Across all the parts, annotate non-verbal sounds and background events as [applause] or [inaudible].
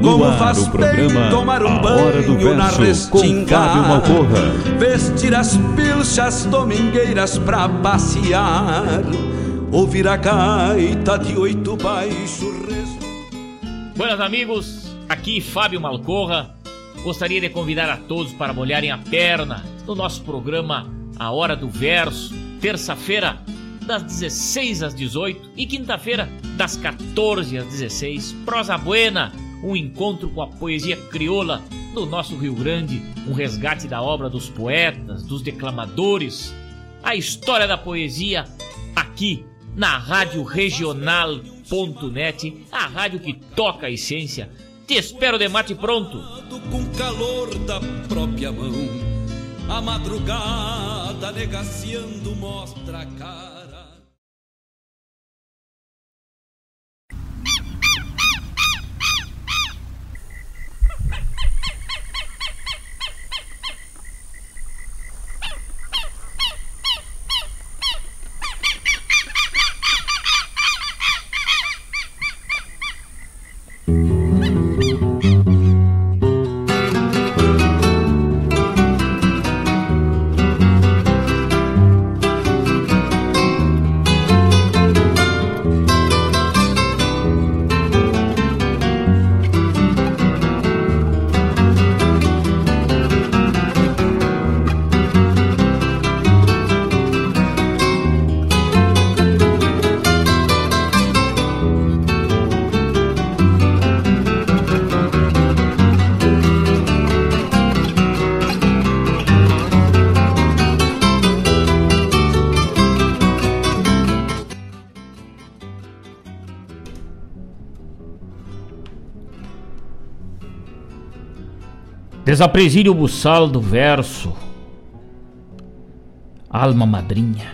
No Como ar, faz o programa tomar um banho na restinga. Vestir as pilchas domingueiras pra passear. Ouvir a gaita de oito baixo Buenas amigos, aqui Fábio Malcorra. Gostaria de convidar a todos para molharem a perna no nosso programa A Hora do Verso, terça-feira, das 16 às 18 e quinta-feira, das 14 às 16. Prosa Buena, um encontro com a poesia crioula do nosso Rio Grande, um resgate da obra dos poetas, dos declamadores, a história da poesia aqui na Rádio Regional.net, a rádio que toca a essência. Te espero de mate pronto. Com calor da própria mão, a madrugada negaciando mostra a cara. Desapresile o buçal do verso, alma madrinha.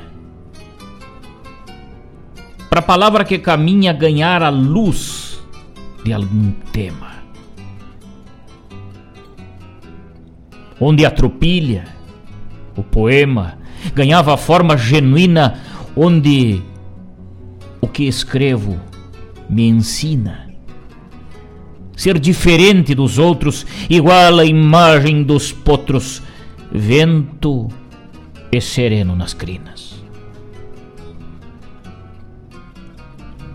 Para a palavra que caminha ganhar a luz de algum tema. Onde a tropilha, o poema, ganhava a forma genuína, onde o que escrevo me ensina ser diferente dos outros, igual à imagem dos potros, vento e sereno nas crinas.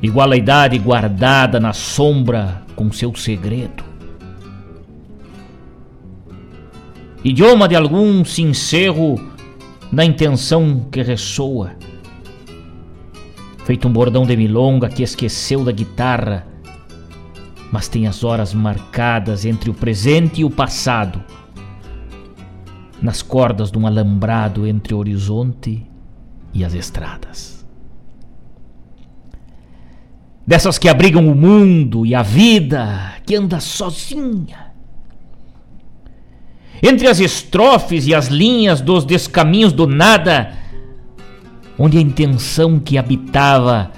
Igual a idade guardada na sombra com seu segredo. Idioma de algum sincero na intenção que ressoa. Feito um bordão de milonga que esqueceu da guitarra mas tem as horas marcadas entre o presente e o passado, nas cordas de um alambrado entre o horizonte e as estradas. Dessas que abrigam o mundo e a vida que anda sozinha. Entre as estrofes e as linhas dos descaminhos do nada, onde a intenção que habitava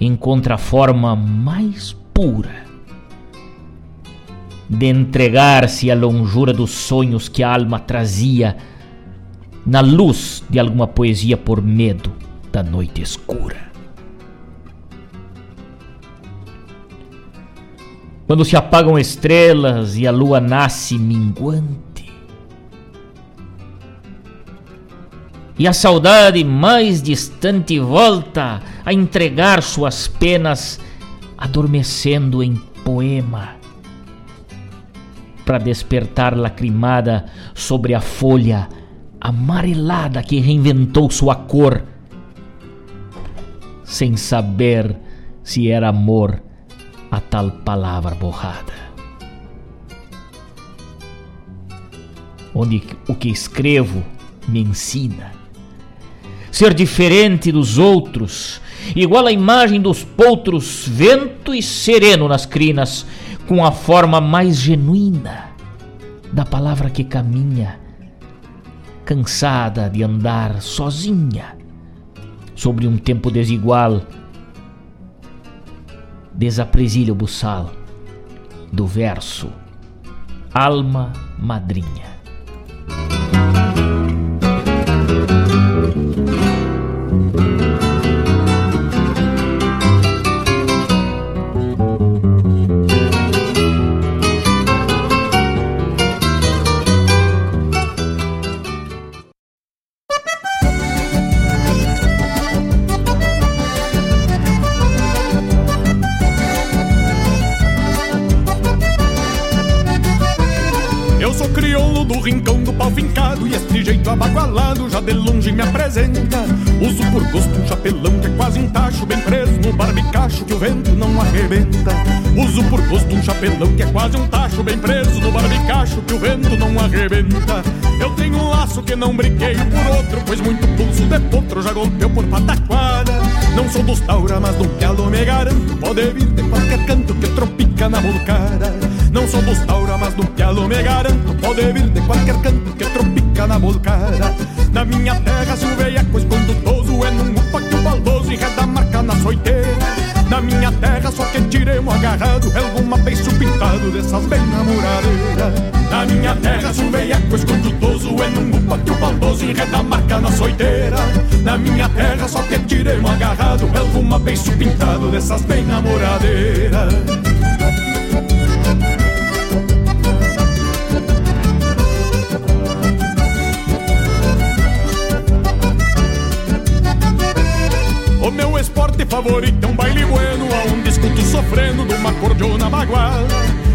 encontra a forma mais pura de entregar-se à longura dos sonhos que a alma trazia, na luz de alguma poesia por medo da noite escura. Quando se apagam estrelas e a lua nasce minguante, e a saudade mais distante volta a entregar suas penas, adormecendo em poema para despertar lacrimada sobre a folha amarelada que reinventou sua cor, sem saber se era amor a tal palavra borrada. Onde o que escrevo me ensina ser diferente dos outros, igual à imagem dos potros, vento e sereno nas crinas, com a forma mais genuína da palavra que caminha, cansada de andar sozinha sobre um tempo desigual. Desapresilha o buçal do verso Alma Madrinha. Não brinquei por outro Pois muito pulso de potro já golpeou por pataquada Não sou dos taura, mas do pialo me garanto Pode vir de qualquer canto que tropica na volcada Não sou dos taura, mas do pialo me garanto Pode vir de qualquer canto que tropica na volcada na minha terra se o veieco escondutoso é num upa que o baldoso enreda a marca na soiteira Na minha terra só que tiremos agarrado alguma beiço pintado dessas bem namoradeiras Na minha terra. Se o veieco é num upa que o baldoso enreda a marca na soiteira Na minha terra. Só que tiremos agarrado alguma beiço pintado dessas bem namoradeiras. Esporte favorito é um baile bueno Aonde escuto sofrendo de uma cordiona bagual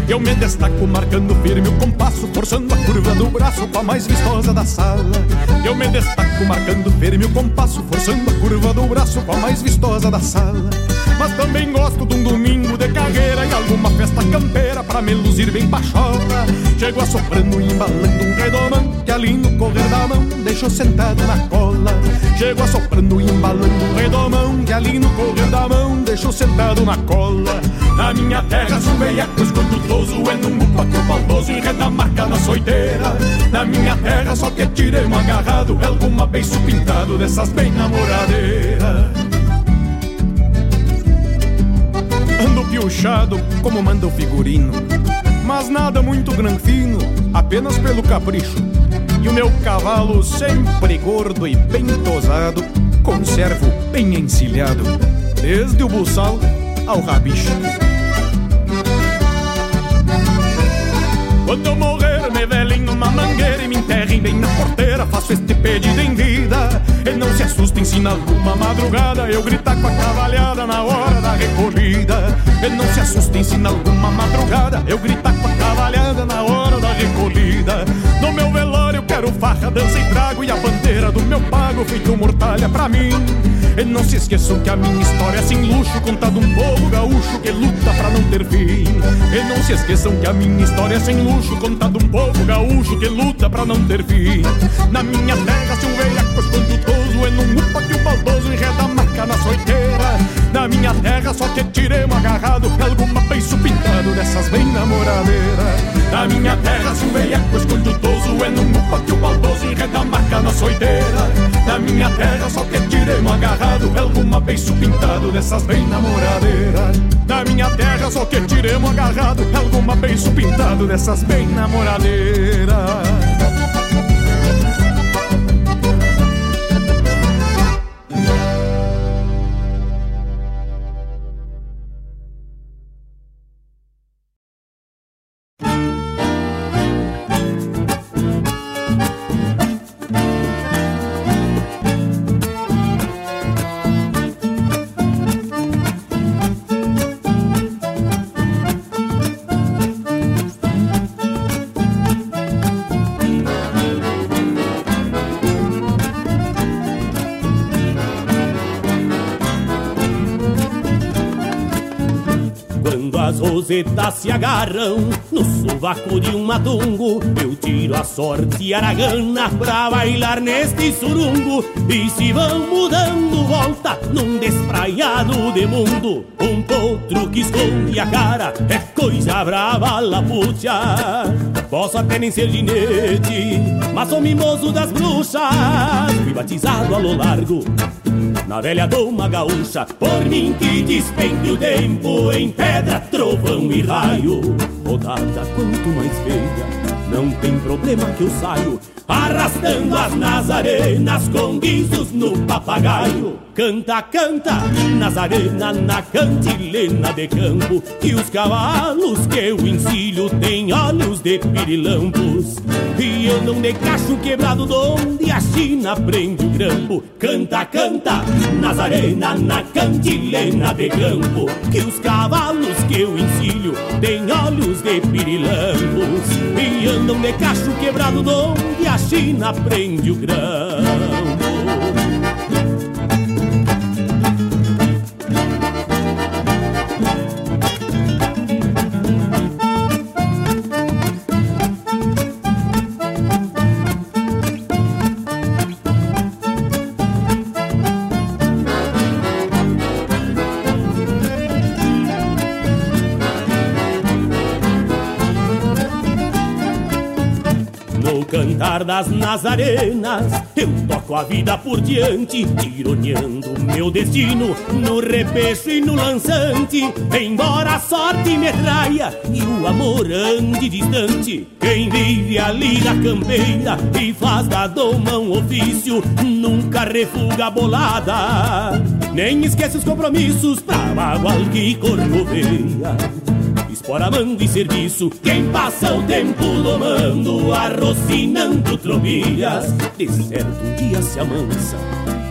Eu me destaco marcando firme o compasso Forçando a curva do braço com a mais vistosa da sala. Eu me destaco marcando firme o compasso Forçando a curva do braço com a mais vistosa da sala. Mas também gosto de um domingo de carreira E alguma festa campeira pra me luzir bem pachola Chego assoprando e embalando um redomão Que ali no correr da mão deixo sentado na cola. Chego assoprando e embalando um redomão Que ali no correr da mão deixo sentado na cola Na minha terra. Veiaco escondutoso É num upa que o baldoso enreda marca na soiteira. Na minha terra só que tirei um agarrado Alguma beiço pintado dessas bem namoradeiras. Ando piochado como manda o figurino Mas nada muito granfino, apenas pelo capricho. E o meu cavalo sempre gordo e bem tosado Conservo bem encilhado Desde o buçal ao rabicho Quando eu morrer, me velem numa mangueira e me enterrem bem na porteira. Faço este pedido em vida. E não se assustem se na alguma madrugada eu gritar com a cavalhada na hora da recolhida. E não se assustem se na alguma madrugada eu gritar com a cavalhada na hora da recolhida. No meu velório quero farra, dança e trago e a bandeira do meu pago feito mortalha pra mim. E não se esqueçam que a minha história é sem luxo, contada um povo gaúcho que luta pra não ter fim. E não se esqueçam que a minha história é sem luxo, contado um povo gaúcho que luta pra não ter fim. Na minha terra, se um escondutoso é num upa que o baldoso enreda a marca na soiteira. Na minha terra, só que tiremos agarrado alguma beiço pintado dessas bem namoradeiras. Na minha terra, se um velhaco escondutoso é num upa que o baldoso enreda a marca na soiteira. Na minha terra, só que tiremos agarrado alguma beiço pintado dessas bem namoradeiras Na minha terra só que tiremos agarrado alguma beiço pintado dessas bem namoradeiras Quando as rosetas se agarram no sovaco de um matungo, eu tiro a sorte aragana pra bailar neste surungo. E se vão dando volta num despraiado de mundo, um potro que esconde a cara é coisa brava, lapucha. Posso até nem ser ginete, mas sou mimoso das bruxas. Fui batizado a lo largo na velha doma gaúcha, por mim que despende o tempo em pedra, trovão e raio. Rodada quanto mais feia, não tem problema que eu saio arrastando as nazarenas com guizos no papagaio. Canta, canta, Nazarena na cantilena de campo, que os cavalos que eu ensilho têm olhos de pirilampos. E andam de cacho quebrado donde a China prende o grampo. Canta, canta, Nazarena na cantilena de campo, que os cavalos que eu ensilho têm olhos de pirilampos. E de cacho quebrado donde a China prende o grampo. Cantar das nazarenas, eu toco a vida por diante, tironeando meu destino no repecho e no lançante. Embora a sorte me traia e o amor ande distante, quem vive ali na campeira e faz da doma um ofício, nunca refuga a bolada, nem esquece os compromissos pra bagual que corcoveia mando e serviço. Quem passa o tempo domando Arrocinando trombilhas De certo um dia se amansa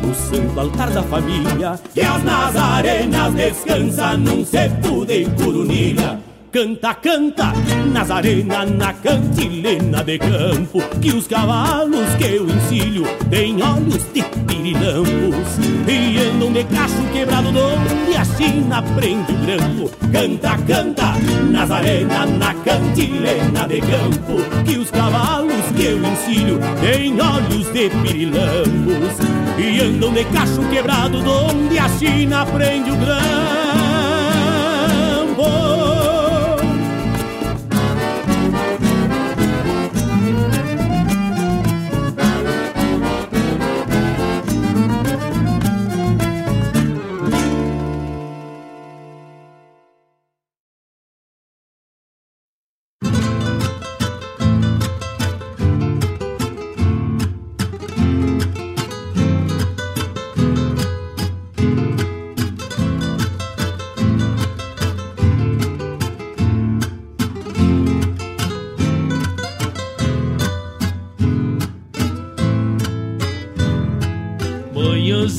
No santo altar da família. E as nazarenas descansa Num cepo de curunilha Canta, canta, Nazarena na cantilena de campo Que os cavalos que eu ensilho têm olhos de pirilampos E andam de cacho quebrado onde a China prende o grampo. Canta, canta, Nazarena na cantilena de campo Que os cavalos que eu ensilho têm olhos de pirilampos E andam de cacho quebrado onde a China prende o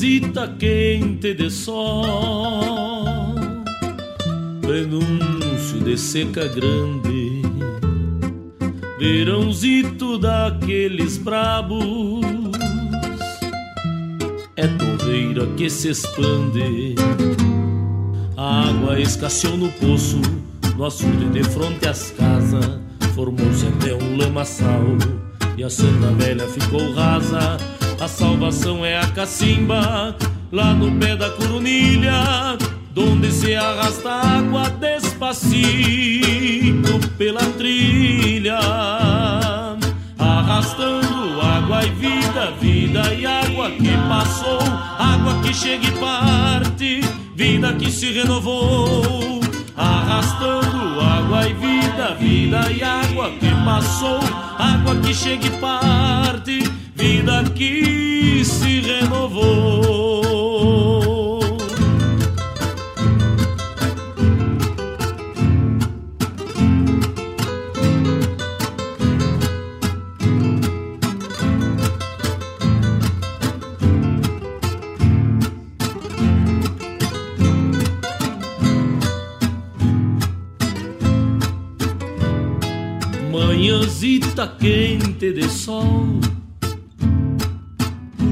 grampo quente de sol, prenúncio de seca grande, verãozito daqueles brabos, é torreira que se expande, a água escasseou no poço, no açude de fronte às casas, formou-se até um lamaçal, e a Santa Velha ficou rasa a salvação é a cacimba, lá no pé da corunilha, donde se arrasta água despacito pela trilha, arrastando água e vida, vida e água que passou, água que chega e parte, vida que se renovou. Arrastando água e vida, vida e água que passou, água que chega e parte, vida que se renovou. Manhãzita quente de sol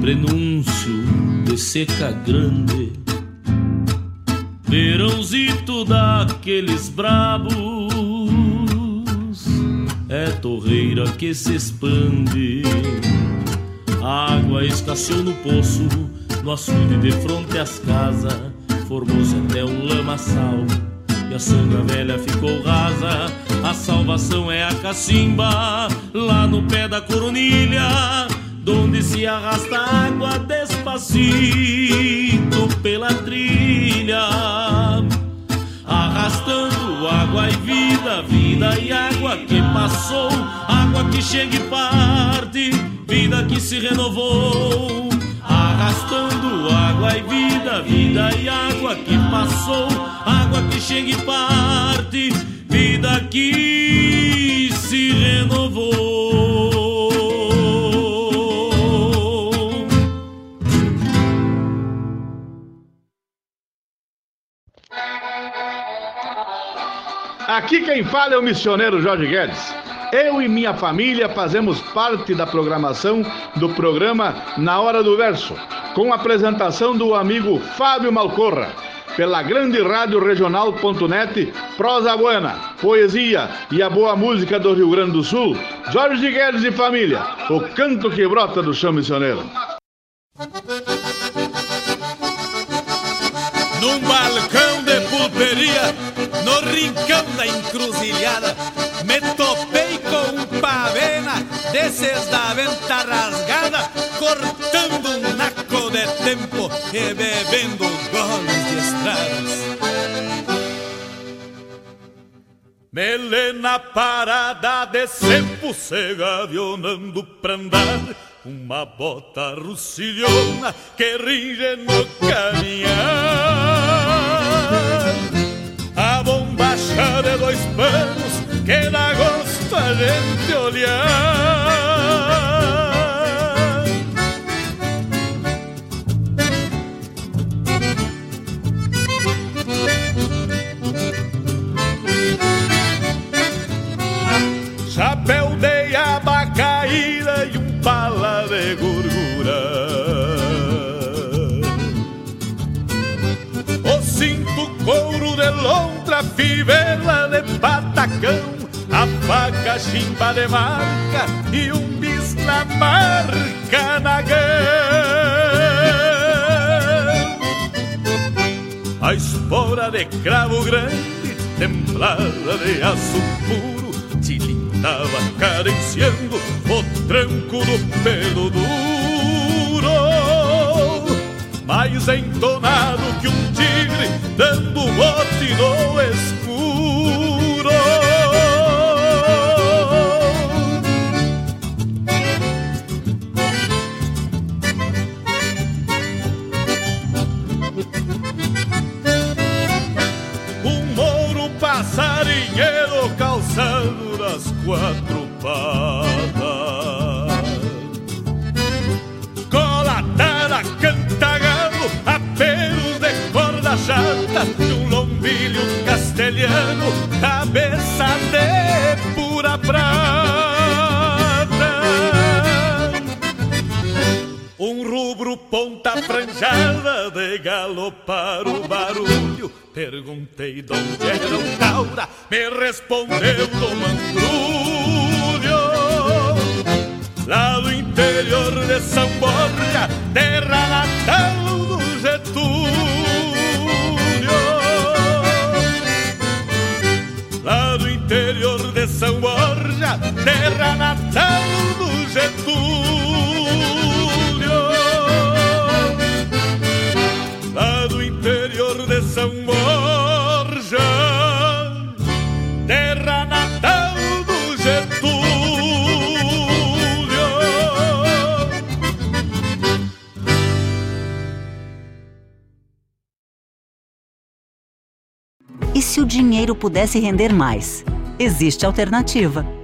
prenúncio de seca grande. Verãozito daqueles brabos é torreira que se expande. Água escasseou no poço, no açude de fronte às casas, formou-se até um lamaçal. E a sanga velha ficou rasa, a salvação é a cacimba, lá no pé da coronilha, donde se arrasta água despacito pela trilha, arrastando água e vida, vida e água que passou, água que chega e parte, vida que se renovou. Arrastando água e vida, vida e água que passou, água que chega e parte, vida que se renovou. Aqui quem fala é o missioneiro Jorge Guedes. Eu e minha família fazemos parte da programação do programa Na Hora do Verso, com a apresentação do amigo Fábio Malcorra, pela grande rádio regional.net, prosa buena, poesia e a boa música do Rio Grande do Sul. Jorge Guedes e família, o canto que brota do chão missioneiro. Num balcão de pulperia no rincão da encruzilhada, me topei com um pavena desses da venta rasgada, cortando um naco de tempo e bebendo goles de estradas. Melena parada de tempo se gavionando pra andar Uma bota rucilhona que ringe no caminhar bombacha de dois panos que dá gosto a gente olhar. Lontra, fivela de patacão, a faca chimba de marca e um bis na marca nagão. A espora de cravo grande, templada de aço puro, tilintava carenciando o tranco do pelo duro mais entonado que um tigre dando bote no escuro. Um mouro passarinheiro calçado das quatro patas. Lombilho castelhano, cabeça de pura prata. Um rubro ponta franjada de galopar o barulho. Perguntei de onde era o taura, me respondeu do mangrulho. Lá do interior de São Borja, terra natal do Getúlio. Terra natal do Getúlio. Lá do interior de São Borja, terra natal do Getúlio. E se o dinheiro pudesse render mais? Existe alternativa.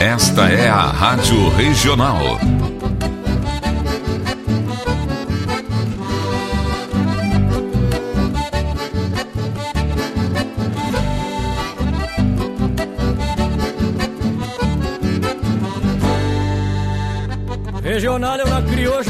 Esta é a Rádio Regional. Regional é uma crioja,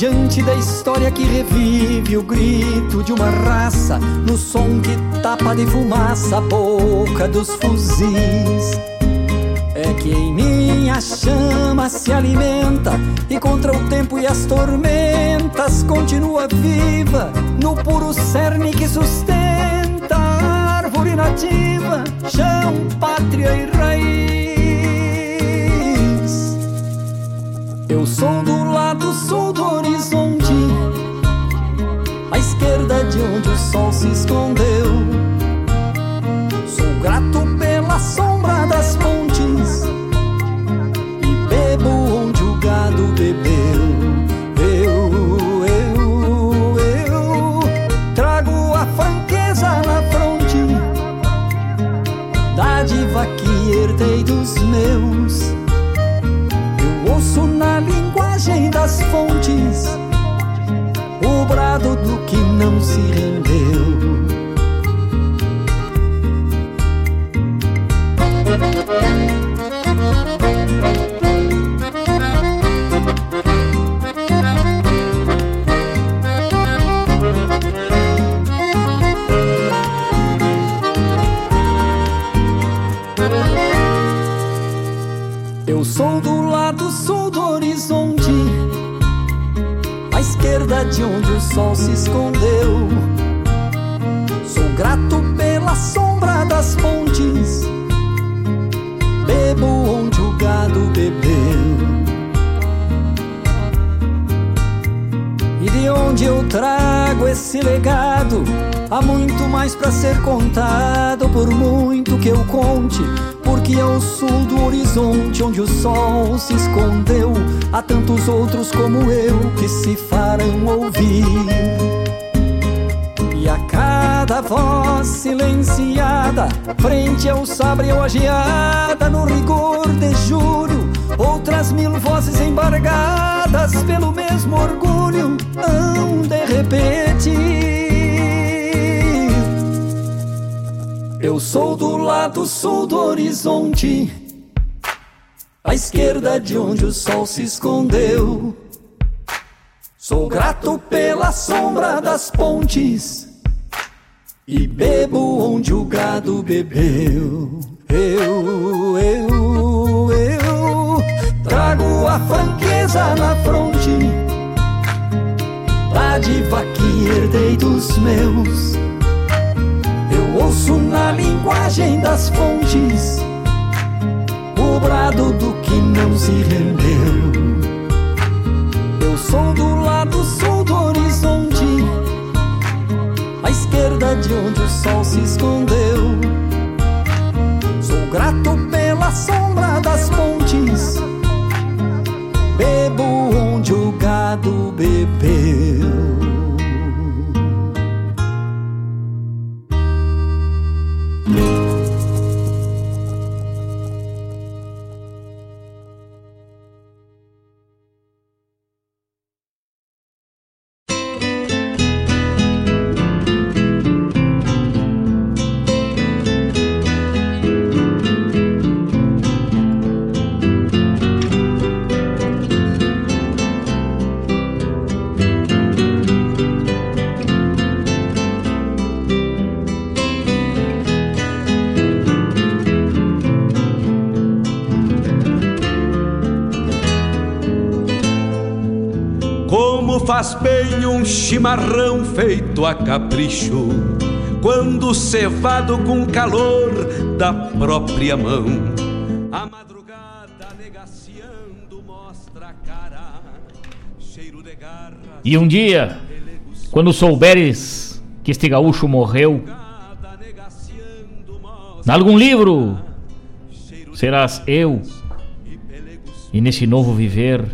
Diante da história que revive o grito de uma raça, no som que tapa de fumaça a boca dos fuzis. É que em mim a chama se alimenta e contra o tempo e as tormentas continua viva no puro cerne que sustenta a árvore nativa, chão, pátria e raiz. Eu sou do lado sul do horizonte, à esquerda de onde o sol se escondeu. Sou grato pela sombra das pontes sabre ou a geada, no rigor de julho, outras mil vozes embargadas pelo mesmo orgulho, hão de repetir. Eu sou do lado sul do horizonte, à esquerda de onde o sol se escondeu. Sou grato pela sombra das pontes e bebo onde o gado bebeu. Herdei dos meus. Eu ouço na linguagem das fontes o brado do que não se rendeu. Eu sou do lado sul do horizonte, à esquerda de onde o sol se escondeu. Sou grato pela sombra das pontes, bebo onde o gado bebeu. Chimarrão feito a capricho, quando cevado com calor da própria mão. A madrugada negaciando mostra a cara, cheiro de garra. E um dia, quando souberes que este gaúcho morreu, em algum livro serás eu, e nesse novo viver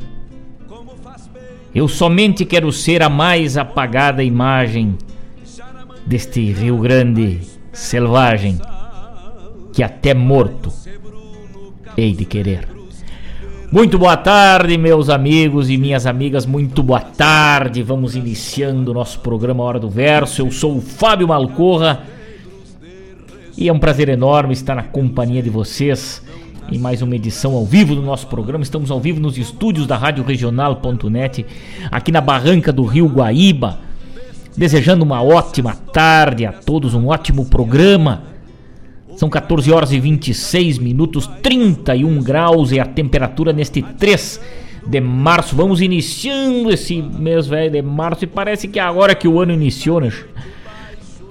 eu somente quero ser a mais apagada imagem deste Rio Grande selvagem que até morto hei de querer. Muito boa tarde, meus amigos e minhas amigas, muito boa tarde. Vamos iniciando o nosso programa Hora do Verso. Eu sou o Fábio Malcorra e é um prazer enorme estar na companhia de vocês em mais uma edição ao vivo do nosso programa. Estamos ao vivo nos estúdios da Rádio Regional.net, aqui na barranca do Rio Guaíba. Desejando uma ótima tarde a todos, um ótimo programa. São 14 horas e 26 minutos, 31 graus e a temperatura neste 3 de março. Vamos iniciando esse mês velho de março e parece que é agora que o ano iniciou, né?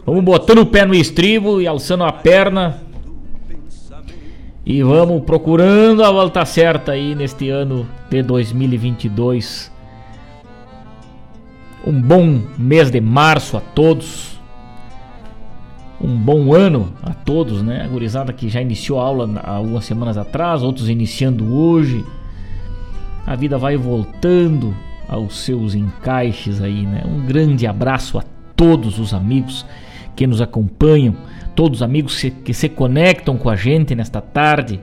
Vamos botando o pé no estribo e alçando a perna e vamos procurando a volta certa aí neste ano de 2022. Um bom mês de março a todos. Um bom ano a todos, né? A gurizada que já iniciou a aula algumas semanas atrás, outros iniciando hoje. A vida vai voltando aos seus encaixes aí, né? Um grande abraço a todos os amigos que nos acompanham todos os amigos que se conectam com a gente nesta tarde.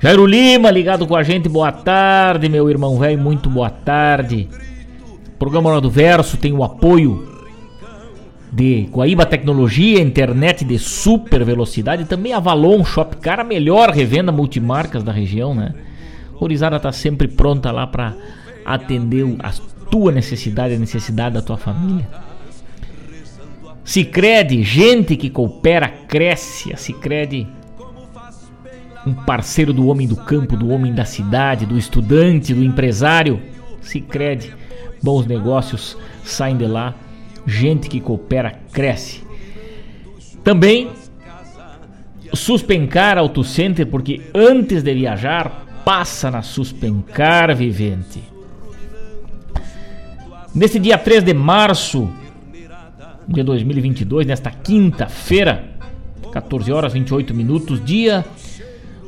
Jairo Lima ligado com a gente, boa tarde, meu irmão velho, muito boa tarde. O programa Hora do Verso tem o apoio de Guaíba Tecnologia, internet de super velocidade, também Avalon Shopcar, a melhor revenda multimarcas da região, né? Horizada tá sempre pronta lá para atender a tua necessidade, a necessidade da tua família. Cicred, gente que coopera, cresce. A Cicred, um parceiro do homem do campo, do homem da cidade, do estudante, do empresário. Cicred, bons negócios saem de lá. Gente que coopera, cresce. Também Suspencar Auto Center, porque antes de viajar, passa na Suspencar Vivente. Nesse dia 3 de março, de 2022, nesta quinta-feira, 14 horas 28 minutos, dia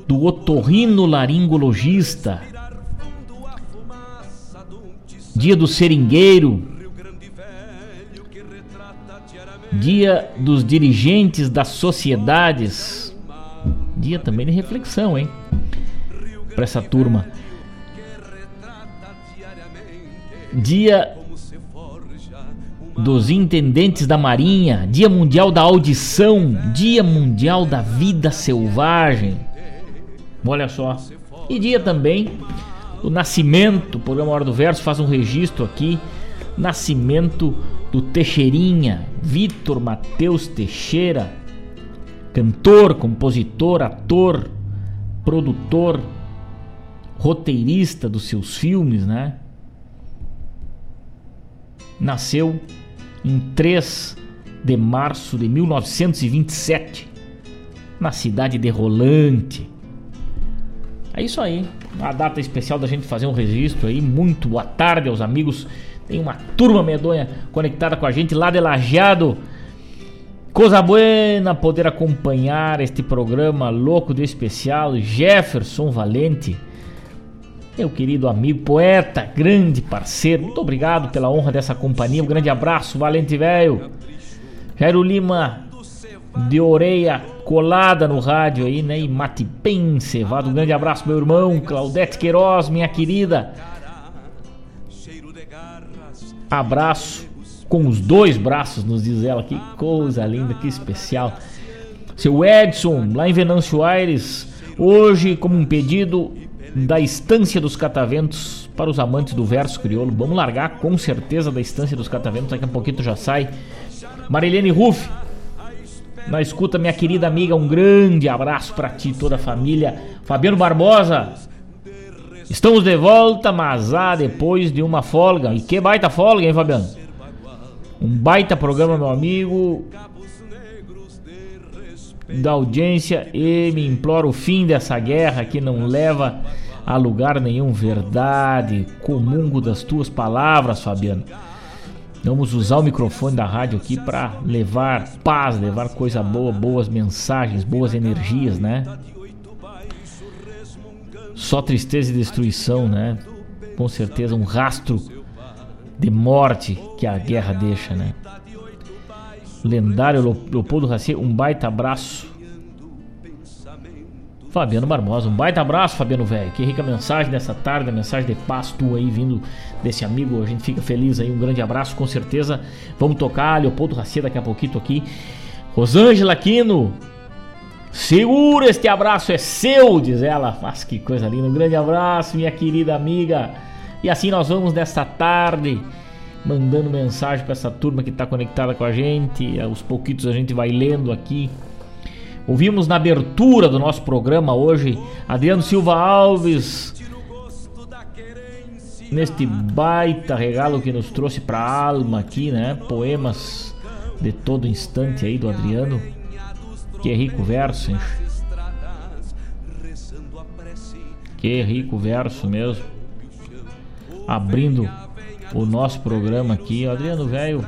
do otorrino laringologista, dia do seringueiro, dia dos dirigentes das sociedades, dia também de reflexão, hein? Para essa turma. Dia dos Intendentes da Marinha, Dia Mundial da Audição, Dia Mundial da Vida Selvagem. Olha só. E dia também do nascimento, o programa Hora do Verso faz um registro aqui. Nascimento do Teixeirinha, Vitor Mateus Teixeira, cantor, compositor, ator, produtor, roteirista dos seus filmes, né? Nasceu em 3 de março de 1927, na cidade de Rolante. É isso aí, a data especial da gente fazer um registro aí. Muito boa tarde aos amigos. Tem uma turma medonha conectada com a gente lá de Lajeado. Coisa buena poder acompanhar este programa louco do especial. Jefferson Valente meu querido amigo, poeta, grande parceiro, muito obrigado pela honra dessa companhia. Um grande abraço, valente velho. Jairo Lima, de orelha colada no rádio aí, né? E mate bem cevado. Um grande abraço, meu irmão. Claudete Queiroz, minha querida. Abraço com os dois braços, nos diz ela. Que coisa linda, que especial. Seu Edson, lá em Venâncio Aires, hoje, como um pedido, da Estância dos Cataventos para os amantes do verso crioulo. Vamos largar com certeza da Estância dos Cataventos, daqui a pouquinho já sai. Marilene Ruff, na escuta, minha querida amiga, um grande abraço para ti e toda a família. Fabiano Barbosa, Estamos de volta, mas ah, depois de uma folga. E que baita folga, hein, Fabiano? Um baita programa, meu amigo. Da audiência e me implora o fim dessa guerra que não leva a lugar nenhum. Verdade, comungo das tuas palavras, Fabiano. Vamos usar o microfone da rádio aqui para levar paz, levar coisa boa, boas mensagens, boas energias, né? Só tristeza e destruição, né? Com certeza um rastro de morte que a guerra deixa, né? Lendário Leopoldo Raci, um baita abraço. Fabiano Barbosa, um baita abraço, Fabiano velho. Que rica mensagem dessa tarde, a mensagem de paz tua aí vindo desse amigo. A gente fica feliz aí. Um grande abraço, com certeza. Vamos tocar Leopoldo Raci daqui a pouquinho aqui. Rosângela Aquino, segura este abraço, é seu, diz ela. Mas que coisa linda. Um grande abraço, minha querida amiga. E assim nós vamos nesta tarde mandando mensagem para essa turma que está conectada com a gente. Aos pouquitos a gente vai lendo aqui. Ouvimos na abertura do nosso programa hoje Adriano Silva Alves neste baita regalo que nos trouxe para a alma aqui, né? Poemas de todo instante aí do Adriano. Que rico verso, hein? Que rico verso mesmo. Abrindo o nosso programa aqui, Adriano Velho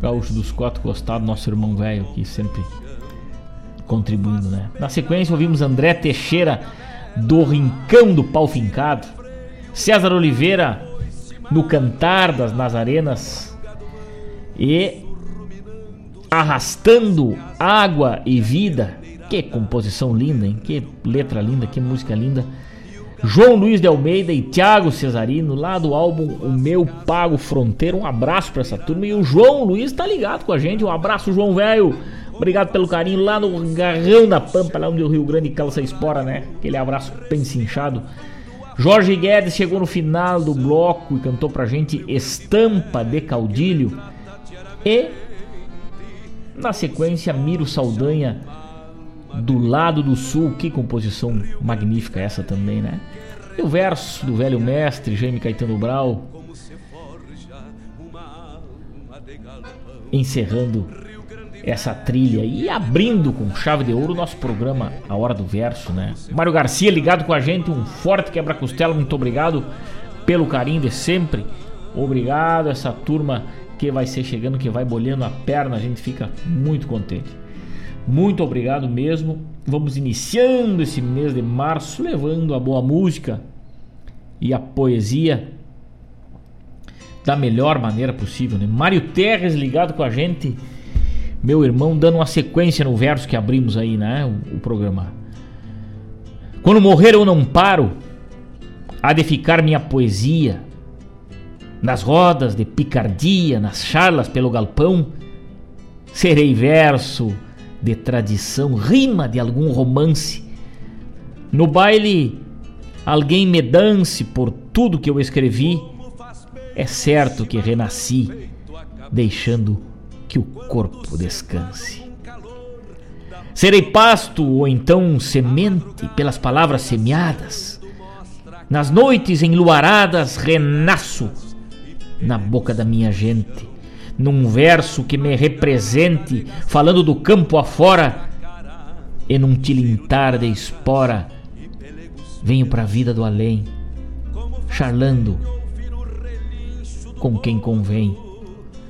Gaúcho dos Quatro Costados, nosso irmão velho aqui sempre contribuindo, né? Na sequência ouvimos André Teixeira do Rincão do Pau Fincado, César Oliveira no Cantar das Nazarenas e Arrastando Água e Vida. Que composição linda, hein? Que letra linda, que música linda. João Luiz de Almeida e Thiago Cesarino, lá do álbum O Meu Pago Fronteira. Um abraço para essa turma. E o João Luiz tá ligado com a gente. Um abraço, João Velho. Obrigado pelo carinho lá no Garrão da Pampa, lá onde o Rio Grande calça espora, né? Aquele abraço bem cinchado. Jorge Guedes chegou no final do bloco e cantou pra gente Estampa de Caudilho. E na sequência, Miro Saldanha do lado do sul. Que composição magnífica essa também, né? E o verso do velho mestre Jaime Caetano Brau. Encerrando essa trilha e abrindo com chave de ouro o nosso programa A Hora do Verso, né? Mário Garcia ligado com a gente, um forte quebra-costela, muito obrigado pelo carinho de sempre. Obrigado essa turma que vai ser chegando, que vai bolhando a perna, a gente fica muito contente. Muito obrigado mesmo. Vamos iniciando esse mês de março levando a boa música e a poesia da melhor maneira possível. Né? Mário Terres ligado com a gente, meu irmão, dando uma sequência no verso que abrimos aí, né? O, o programa. Quando morrer eu não paro, há de ficar minha poesia nas rodas de picardia, nas charlas pelo galpão. Serei verso de tradição, rima de algum romance. No baile, alguém me dance por tudo que eu escrevi. É certo que renasci, deixando que o corpo descanse. Serei pasto ou então semente pelas palavras semeadas. Nas noites enluaradas renasço na boca da minha gente num verso que me represente, falando do campo afora, e num tilintar de espora, venho para a vida do além, charlando com quem convém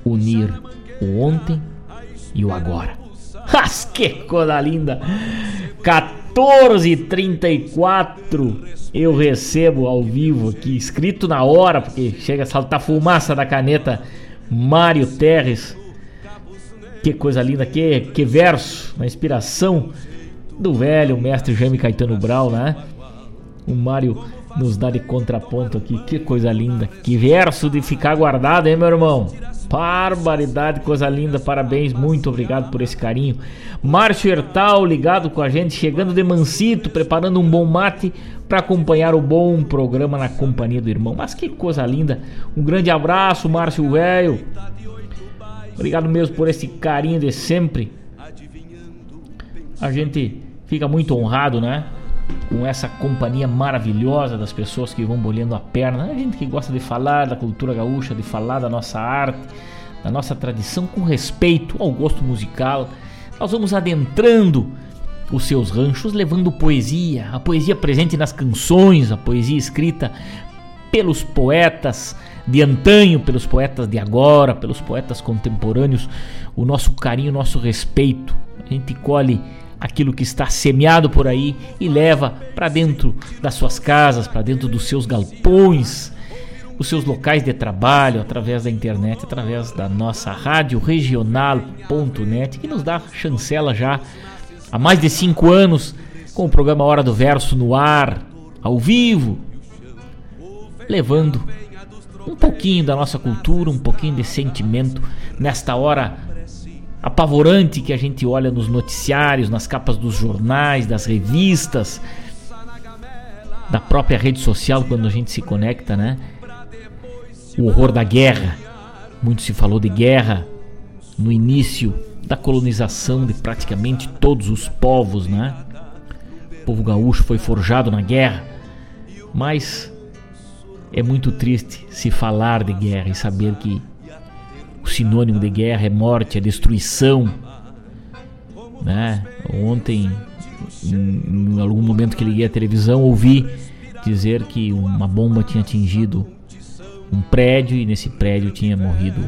unir o ontem e o agora. [laughs] Mas que coisa linda! 14h34 eu recebo ao vivo aqui, escrito na hora, porque chega a saltar fumaça da caneta Mário Terres. Que coisa linda, que, que verso, uma inspiração do velho mestre Jaime Caetano Brau, né? O Mário nos dá de contraponto aqui, que coisa linda, que verso de ficar guardado, hein, meu irmão? Barbaridade, coisa linda, parabéns, muito obrigado por esse carinho. Márcio Hertal ligado com a gente, chegando de mansito, preparando um bom mate para acompanhar o bom programa na companhia do irmão. Mas que coisa linda! Um grande abraço, Márcio Velho. Obrigado mesmo por esse carinho de sempre. A gente fica muito honrado, né? Com essa companhia maravilhosa das pessoas que vão bolhando a perna, a gente que gosta de falar da cultura gaúcha, de falar da nossa arte, da nossa tradição com respeito ao gosto musical. Nós vamos adentrando os seus ranchos levando poesia, a poesia presente nas canções, a poesia escrita pelos poetas de antanho, pelos poetas de agora, pelos poetas contemporâneos, o nosso carinho, o nosso respeito. A gente colhe aquilo que está semeado por aí e leva para dentro das suas casas, para dentro dos seus galpões, os seus locais de trabalho, através da internet, através da nossa rádio regional.net, que nos dá chancela já há mais de cinco anos com o programa Hora do Verso no ar, ao vivo, levando um pouquinho da nossa cultura, um pouquinho de sentimento nesta hora apavorante que a gente olha nos noticiários, nas capas dos jornais, das revistas, da própria rede social quando a gente se conecta, né? O horror da guerra. Muito se falou de guerra no início da colonização de praticamente todos os povos, né? O povo gaúcho foi forjado na guerra, mas é muito triste se falar de guerra e saber que o sinônimo de guerra é morte, é destruição. Né? Ontem, em, em algum momento que liguei a televisão, ouvi dizer que uma bomba tinha atingido um prédio e nesse prédio tinha morrido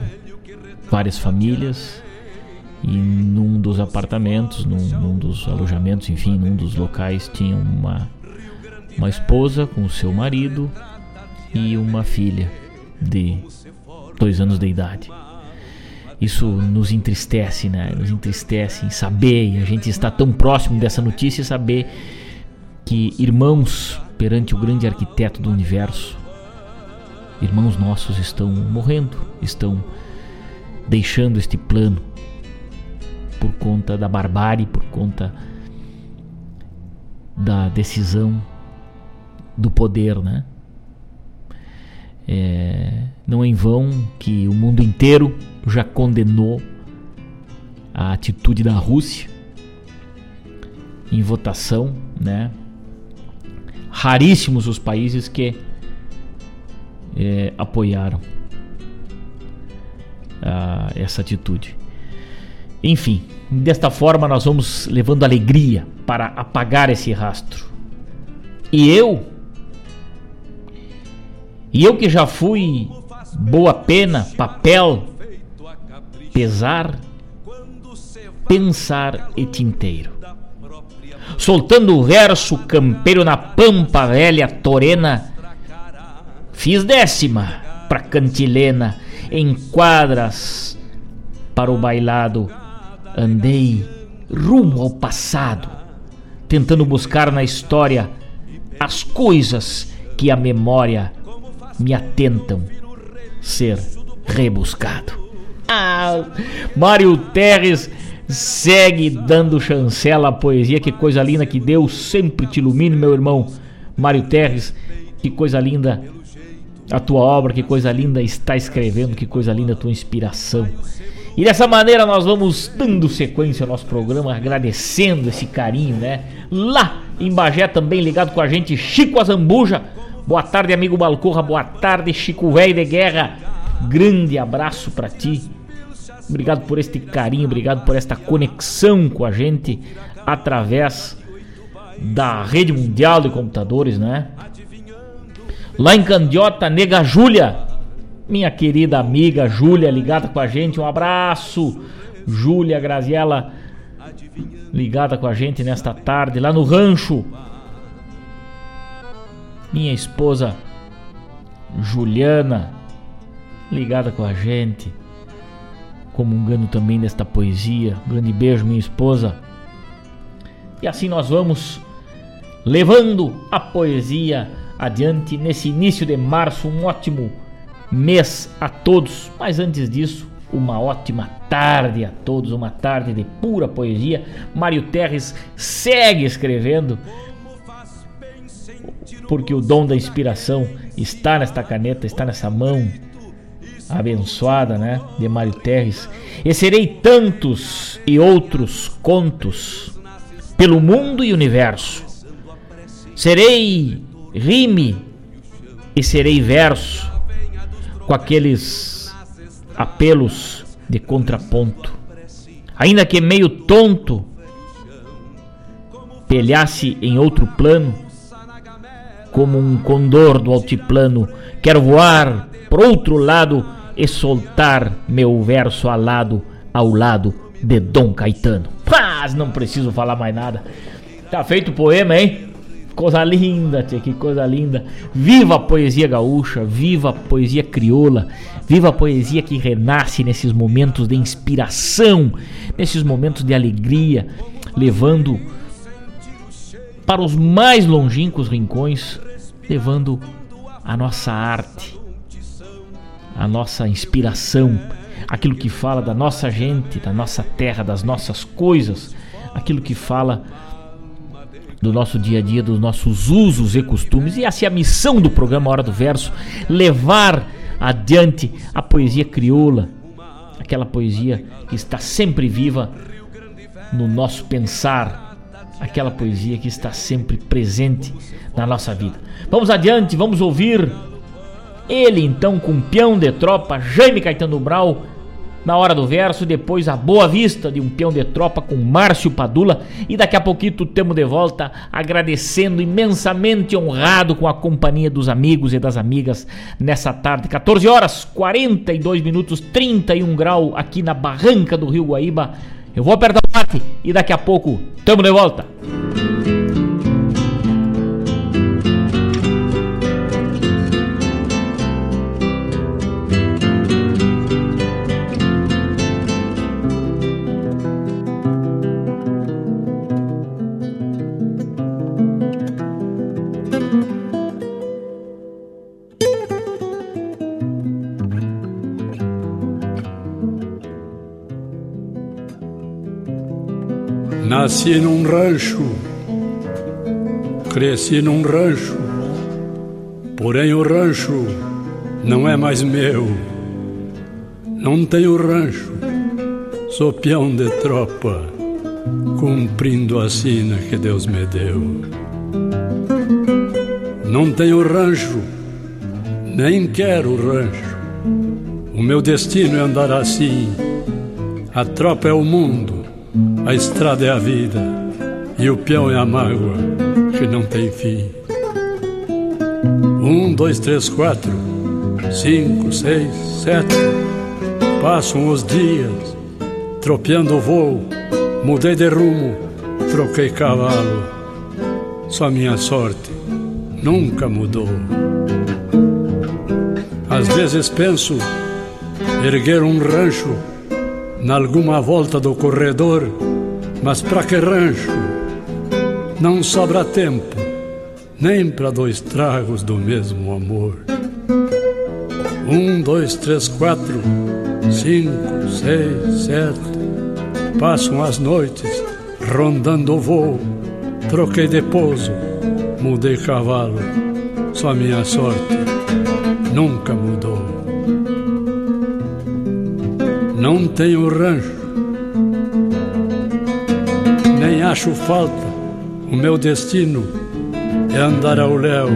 várias famílias e num dos apartamentos, num, num, dos alojamentos, enfim, num dos locais tinha uma uma esposa com seu marido e uma filha de dois anos de idade. Isso nos entristece, né? Nos entristece em saber, e a gente está tão próximo dessa notícia, saber que irmãos perante o grande arquiteto do universo, irmãos nossos estão morrendo, estão deixando este plano por conta da barbárie, por conta da decisão do poder, né? É, não é em vão que o mundo inteiro já condenou a atitude da Rússia em votação, né? Raríssimos os países que é, apoiaram a, essa atitude. Enfim, desta forma nós vamos levando alegria para apagar esse rastro. E eu e eu que já fui boa pena, papel, pesar, pensar e tinteiro. Soltando o verso campeiro na pampa velha torena, fiz décima pra cantilena, em quadras para o bailado, andei rumo ao passado, tentando buscar na história as coisas que a memória me atentam ser rebuscado. Ah, Mário Terres segue dando chancela à poesia, que coisa linda, que Deus sempre te ilumine, meu irmão. Mário Terres, que coisa linda a tua obra, que coisa linda está escrevendo, que coisa linda a tua inspiração. E dessa maneira nós vamos dando sequência ao nosso programa, agradecendo esse carinho, né? Lá em Bagé também ligado com a gente, Chico Azambuja Boa tarde, amigo Balcorra. Boa tarde, Chico Velho de Guerra. Grande abraço para ti. Obrigado por este carinho, obrigado por esta conexão com a gente através da rede mundial de computadores, né? Lá em Candiota, nega Júlia, minha querida amiga Júlia, ligada com a gente. Um abraço, Júlia Graziella, ligada com a gente nesta tarde, lá no rancho minha esposa Juliana, ligada com a gente, comungando também desta poesia. Um grande beijo, minha esposa. E assim nós vamos levando a poesia adiante nesse início de março, um ótimo mês a todos. Mas antes disso, uma ótima tarde a todos, uma tarde de pura poesia. Mário Terres segue escrevendo porque o dom da inspiração está nesta caneta, está nessa mão abençoada, né, de Mário Terres. E serei tantos e outros contos pelo mundo e universo, Serei rime e serei verso com aqueles apelos de contraponto. Ainda que meio tonto, pelhasse em outro plano, como um condor do altiplano, quero voar por outro lado e soltar meu verso alado ao lado de Dom Caetano. Mas não preciso falar mais nada. Tá feito o poema, hein? Coisa linda, tia, que coisa linda. Viva a poesia gaúcha, viva a poesia crioula, viva a poesia que renasce nesses momentos de inspiração, nesses momentos de alegria, levando para os mais longínquos rincões, levando a nossa arte, a nossa inspiração, aquilo que fala da nossa gente, da nossa terra, das nossas coisas, aquilo que fala do nosso dia a dia, dos nossos usos e costumes. E essa é a missão do programa Hora do Verso: levar adiante a poesia crioula, aquela poesia que está sempre viva no nosso pensar, aquela poesia que está sempre presente na nossa vida. Vamos adiante, vamos ouvir ele então com peão de tropa, Jaime Caetano Brau, na hora do verso, depois a boa vista de um peão de tropa com Márcio Padula e daqui a pouquinho temos de volta agradecendo imensamente honrado com a companhia dos amigos e das amigas nessa tarde, 14 horas 42 minutos 31 grau aqui na barranca do Rio Guaíba. Eu vou apertar o mate e daqui a pouco tamo de volta. Nasci num rancho, cresci num rancho, porém o rancho não é mais meu. Não tenho rancho, sou peão de tropa, cumprindo a sina que Deus me deu. Não tenho rancho, nem quero rancho. O meu destino é andar assim. A tropa é o mundo a estrada é a vida e o peão é a mágoa que não tem fim. Um, dois, três, quatro, cinco, seis, sete. Passam os dias, tropeando o voo. Mudei de rumo, troquei cavalo. Só minha sorte nunca mudou. Às vezes penso erguer um rancho nalguma volta do corredor mas pra que rancho? Não sobra tempo, nem para dois tragos do mesmo amor. Um, dois, três, quatro, cinco, seis, sete. Passam as noites rondando o voo. Troquei de pouso, mudei cavalo. Só minha sorte nunca mudou. Não tenho rancho acho falta, o meu destino é andar ao léu.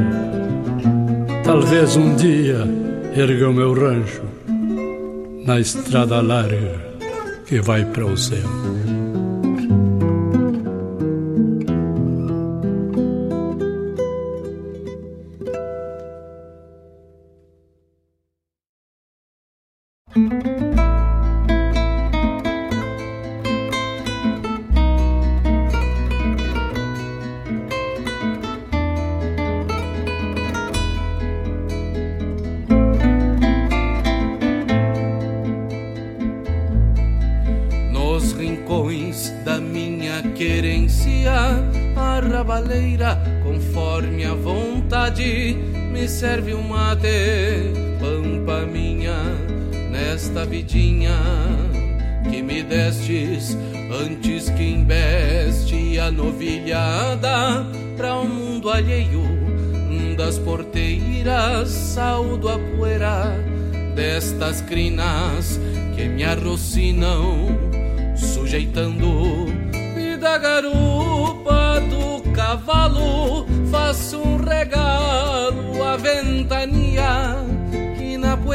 Talvez um dia erga o meu rancho na estrada larga que vai para o céu.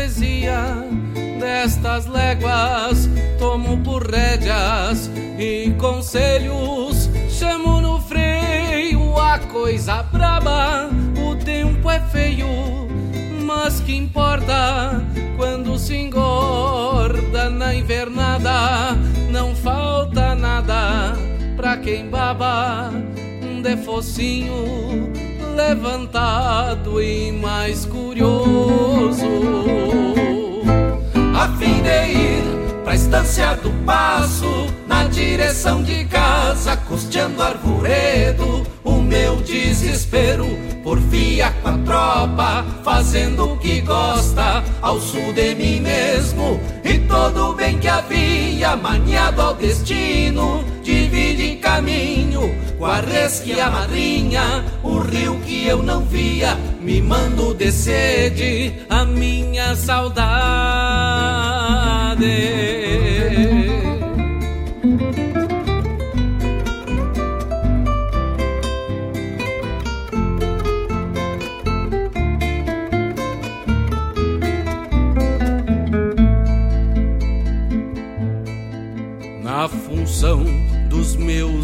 Travessia destas léguas, tomo por rédeas e conselhos, chamo no freio a coisa braba. O tempo é feio, mas que importa quando se engorda na invernada, não falta nada pra quem baba de focinho levantado e mais curioso. A fim de ir pra estância do passo, na direção de casa, costeando arvoredo, o meu desespero porfia com a tropa, fazendo o que gosta, ao sul de mim mesmo, e todo o bem que havia, maniado ao destino, divide caminho, com a res o rio que eu não via, me mando de sede, a minha saudade.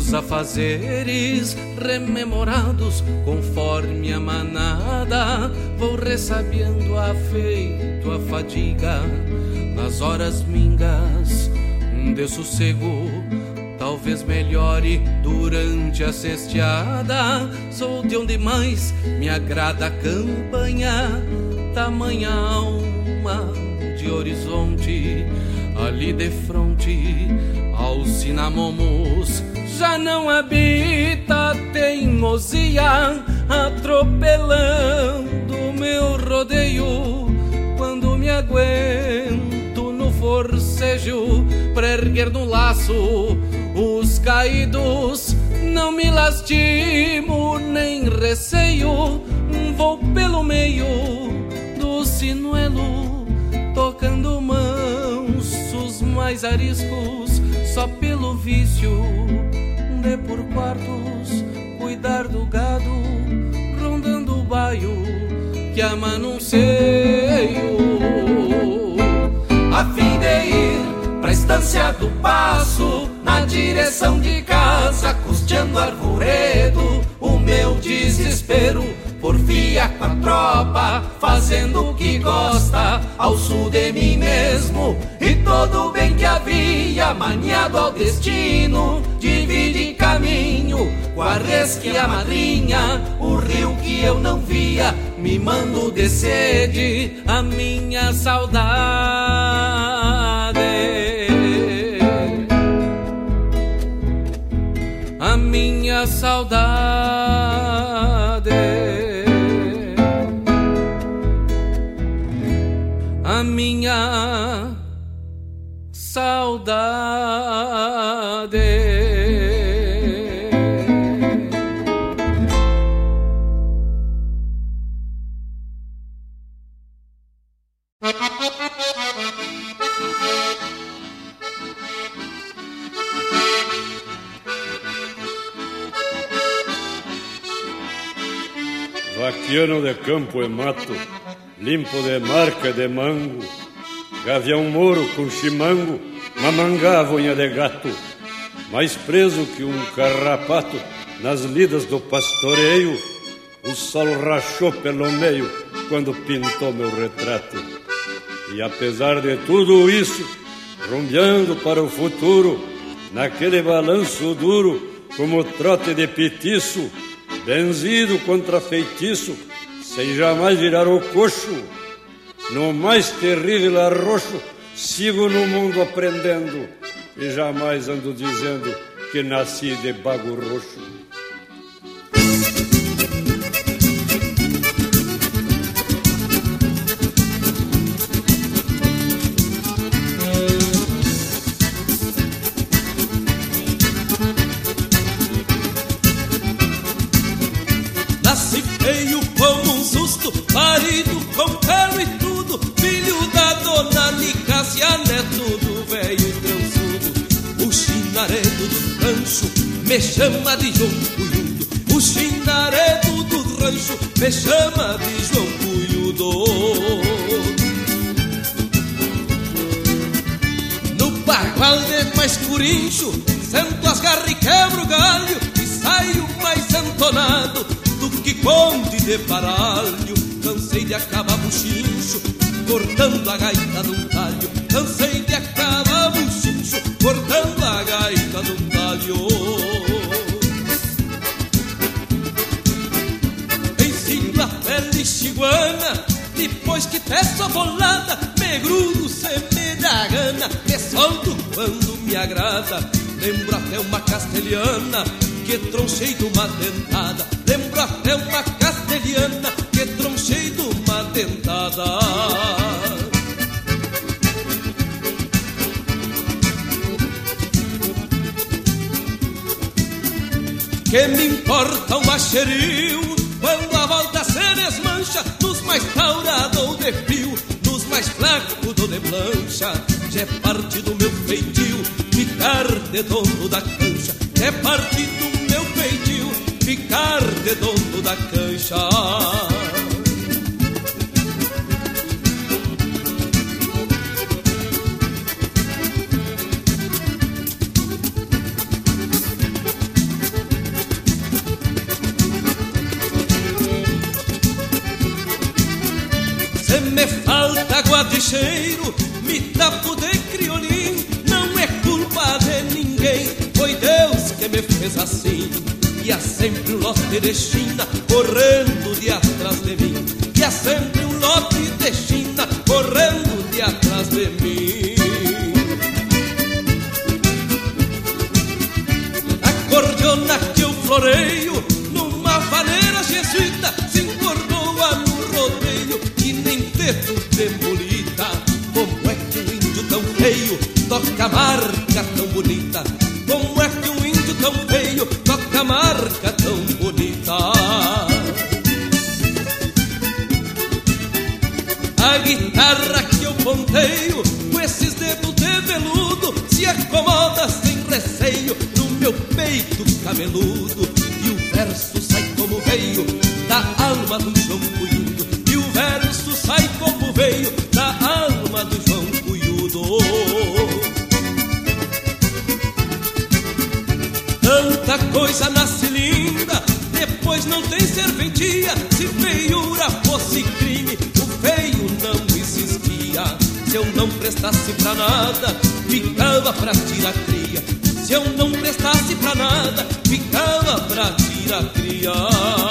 Meus afazeres rememorados conforme a manada. Vou ressabiando afeito a fadiga nas horas mingas. De sossego talvez melhore durante a cesteada sou de onde mais me agrada a campanha tamanha alma de horizonte ali de fronte aos cinamomos já não habita teimosia atropelando meu rodeio. Quando me aguento no forcejo pra erguer no laço os caídos não me lastimo nem receio. Vou pelo meio do sinuelo tocando mansos mais ariscos só pelo vício de por quartos cuidar do gado rondando o baio que ama num seio. A fim de ir pra estância do passo na direção de casa custeando arvoredo o meu desespero porfia com a tropa, fazendo o que gosta, ao sul de mim mesmo. E todo o bem que havia, maniado ao destino, divide caminho com a res que a madrinha, o rio que eu não via, me mando de sede, a minha saudade. A minha saudade. Minha saudade. Vaquiano de campo e mato limpo de marca de mango, gavião moro com chimango, mamangava unha de gato, mais preso que um carrapato nas lidas do pastoreio, o sol rachou pelo meio quando pintou meu retrato. E apesar de tudo isso, rumbeando para o futuro, naquele balanço duro, como trote de petiço, benzido contra feitiço, sem jamais virar o coxo. No mais terrível arroxo, sigo no mundo aprendendo e jamais ando dizendo que nasci de bago roxo. me chama de João Cunhudo. O chindaredo do rancho me chama de João Cunhudo. No parqual de mais curincho, sento as garras e quebro o galho. E saio mais entonado do que conde de baralho. Cansei de acabar buchincho, cortando a gaita de um talho Cansei de acabar buchincho, cortando a gaita num talho Ensino a pele chiguana depois que peço a bolada, me grudo se me dá gana, me solto quando me agrada. Lembro até uma castelhana que tronchei de uma dentada. Lembro até uma castelhana que tronchei de uma dentada. Que me importa um macheril quando a volta se desmancha Nos mais taurados de fio Nos mais flacos do de plancha Já é parte do meu feitio Ficar de dono da cancha é parte do meu feitio Ficar de dono da cancha guadicheiro, me tapo de criolim, não é culpa de ninguém, foi Deus que me fez assim. E há sempre um lote de China correndo de atrás de mim, e há sempre um lote de China correndo de atrás de mim. A cordiona que eu floreio numa vaneira jesuíta se encordoa no rodeio e nem dedo de bolita. Toca marca tão bonita? Como é que um índio tão feio toca marca tão bonita? A guitarra que eu ponteio com esses dedos de veludo se acomoda sem receio no meu peito cabeludo serventia. Se feiura fosse crime, o feio não existia. Se eu não prestasse pra nada, ficava pra tirar cria. Se eu não prestasse pra nada, ficava pra tirar cria.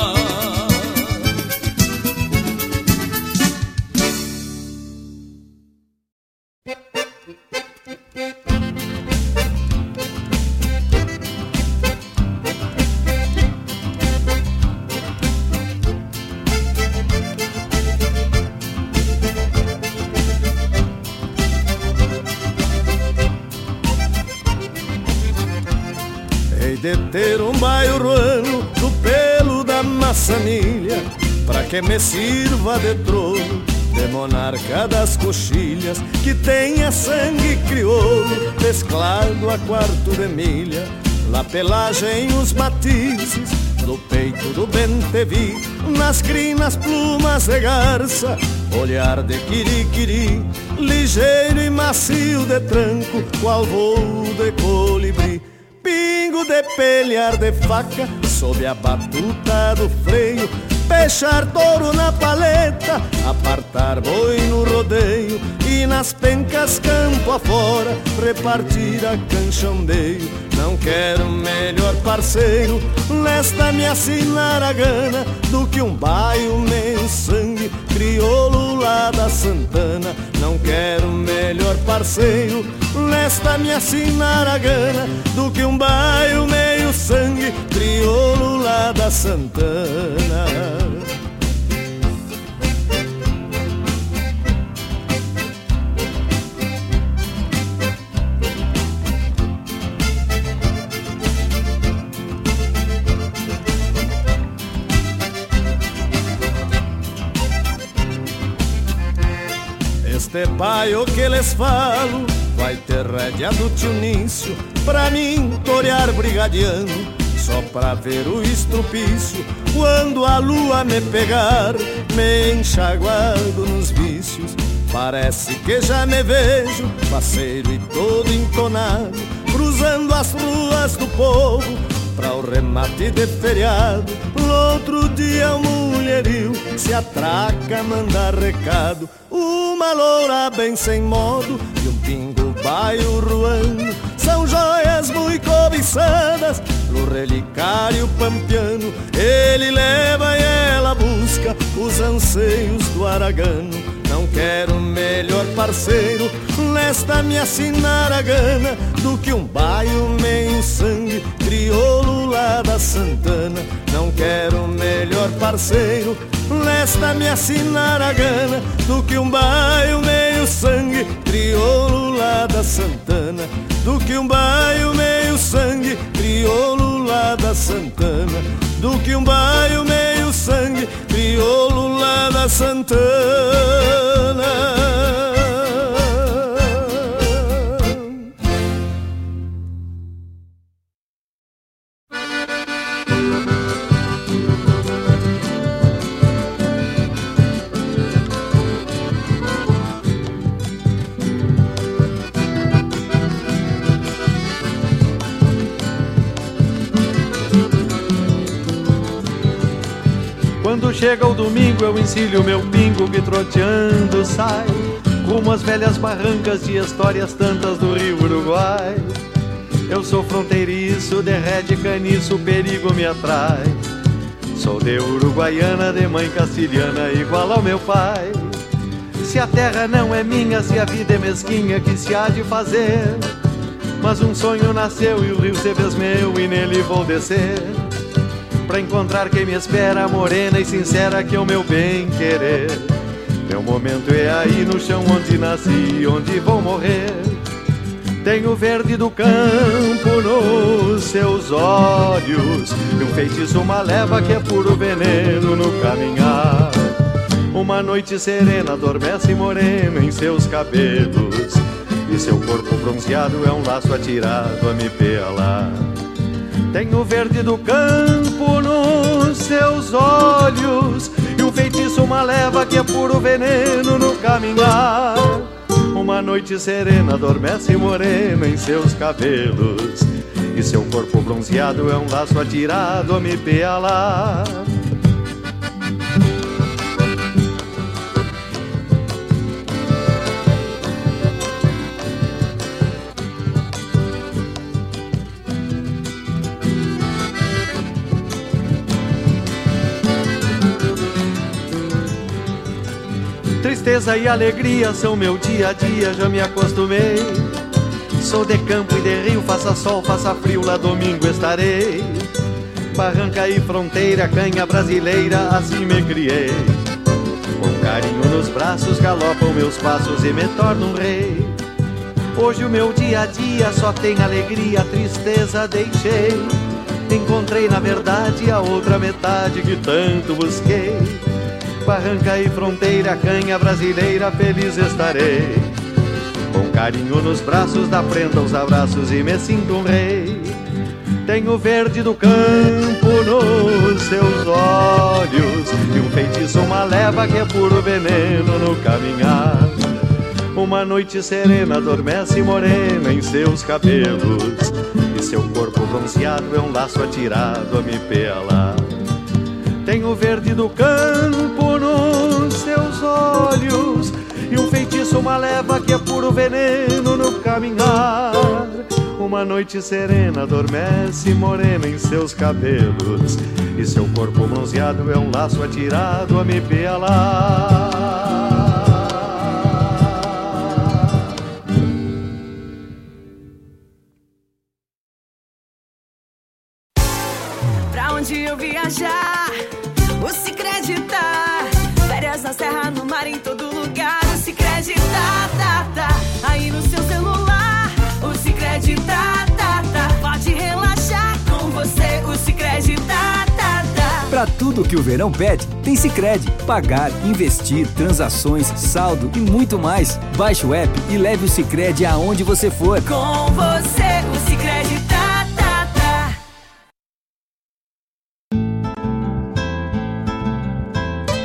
Que me sirva de trono, de monarca das coxilhas Que tenha sangue crioulo, mesclado a quarto de milha La pelagem os matizes, no peito do bentevi Nas crinas plumas de garça, olhar de quiriquiri Ligeiro e macio de tranco, qual voo de colibri Pingo de pelhar de faca sob a batuta do freio Peixar touro na paleta, apartar boi no rodeio E nas pencas campo afora, repartir a canchambeiho Não quero melhor parceiro nesta me assinar a gana Do que um baio meio sangue, crioulo lá da Santana. Não quero melhor parceiro nesta me assinar a gana Do que um baio meio sangue, crioulo lá da Santana Este paio que les falo vai ter rédea do tio Nício Pra mim torear brigadiano só pra ver o estrupício Quando a lua me pegar, me enxaguado nos vícios. Parece que já me vejo, parceiro e todo entonado, cruzando as ruas do povo pra o remate de feriado. No outro dia o mulherio se atraca, manda recado. Uma loura bem sem modo e um pingo baio ruando. São joias muito cobiçadas pro relicário pampiano. Ele leva e ela busca os anseios do aragano. Não quero melhor parceiro nesta minha sinaragana do que um baio meio sangue crioulo lá da Santana. Não quero melhor parceiro nesta minha sinaragana do que um baio meio sangue crioulo lá da Santana. Do que um baio meio sangue crioulo lá da Santana. Do que um baio meio sangue crioulo lá da Santana. Chega o domingo eu ensilho meu pingo que troteando sai Rumo às velhas barrancas de histórias tantas do rio Uruguai. Eu sou fronteiriço, derrete caniço, perigo me atrai. Sou de Uruguaiana, de mãe castilhana, igual ao meu pai. Se a terra não é minha, se a vida é mesquinha, que se há de fazer? Mas um sonho nasceu e o rio se fez meu e nele vou descer Pra encontrar quem me espera, morena e sincera, que é o meu bem querer. Meu momento é aí no chão onde nasci, onde vou morrer. Tem o verde do campo nos seus olhos E um feitiço, uma leva que é puro veneno no caminhar Uma noite serena adormece morena em seus cabelos E seu corpo bronzeado é um laço atirado a me pelar tem o verde do campo nos seus olhos E um feitiço, uma leva que é puro veneno no caminhar. Uma noite serena adormece morena em seus cabelos E seu corpo bronzeado é um laço atirado a me pealar Tristeza e alegria são meu dia a dia, já me acostumei. Sou de campo e de rio, faça sol, faça frio, lá domingo estarei. Barranca e fronteira, canha brasileira, assim me criei. Com carinho nos braços galopam meus passos e me torno um rei. Hoje o meu dia a dia só tem alegria, tristeza deixei. Encontrei na verdade a outra metade que tanto busquei barranca e fronteira, canha brasileira, feliz estarei. Com carinho nos braços, da prenda os abraços e me sinto um rei. Tenho verde do campo nos seus olhos E um feitiço, uma leva que é puro veneno no caminhar Uma noite serena adormece morena em seus cabelos E seu corpo bronzeado é um laço atirado a me pelar tem o verde do campo nos seus olhos E um feitiço, uma leva que é puro veneno no caminhar. Uma noite serena adormece morena em seus cabelos E seu corpo bronzeado é um laço atirado a me pelar tá Pra tudo que o verão pede, tem Cicred Pagar, investir, transações, saldo e muito mais. Baixe o app e leve o Cicred aonde você for. Com você, o Cicred tá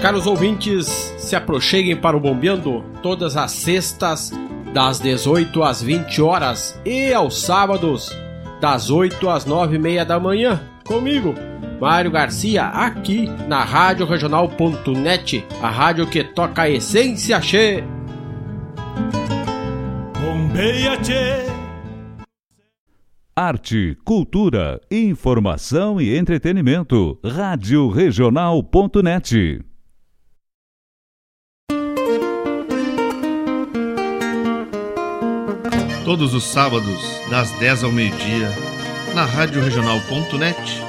Caros ouvintes, se aproxeguem para o Bombeando todas as sextas, das 18 às 20 horas e aos sábados, das 8 às 9 e meia da manhã, comigo, Mário Garcia, aqui na Rádio Regional.net, a rádio que toca a essência che. Bombeia che. Arte, cultura, informação e entretenimento. Rádio Regional.net. Todos os sábados, das 10 ao meio-dia, na Rádio Regional.net,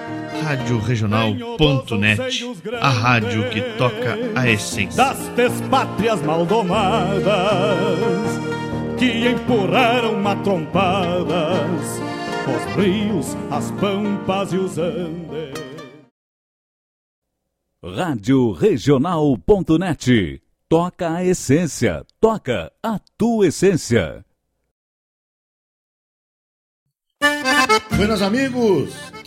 Rádio Regional.net, a rádio que toca a essência das pátrias maldomadas que empurraram matrompadas os rios, as pampas e os andes. Rádio Regional.net. Toca a essência, toca a tua essência. Buenas amigos,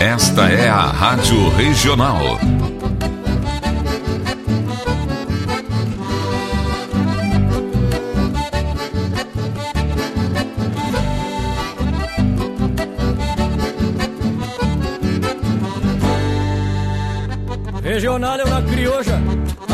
Esta é a Rádio Regional. Regional é uma crioja,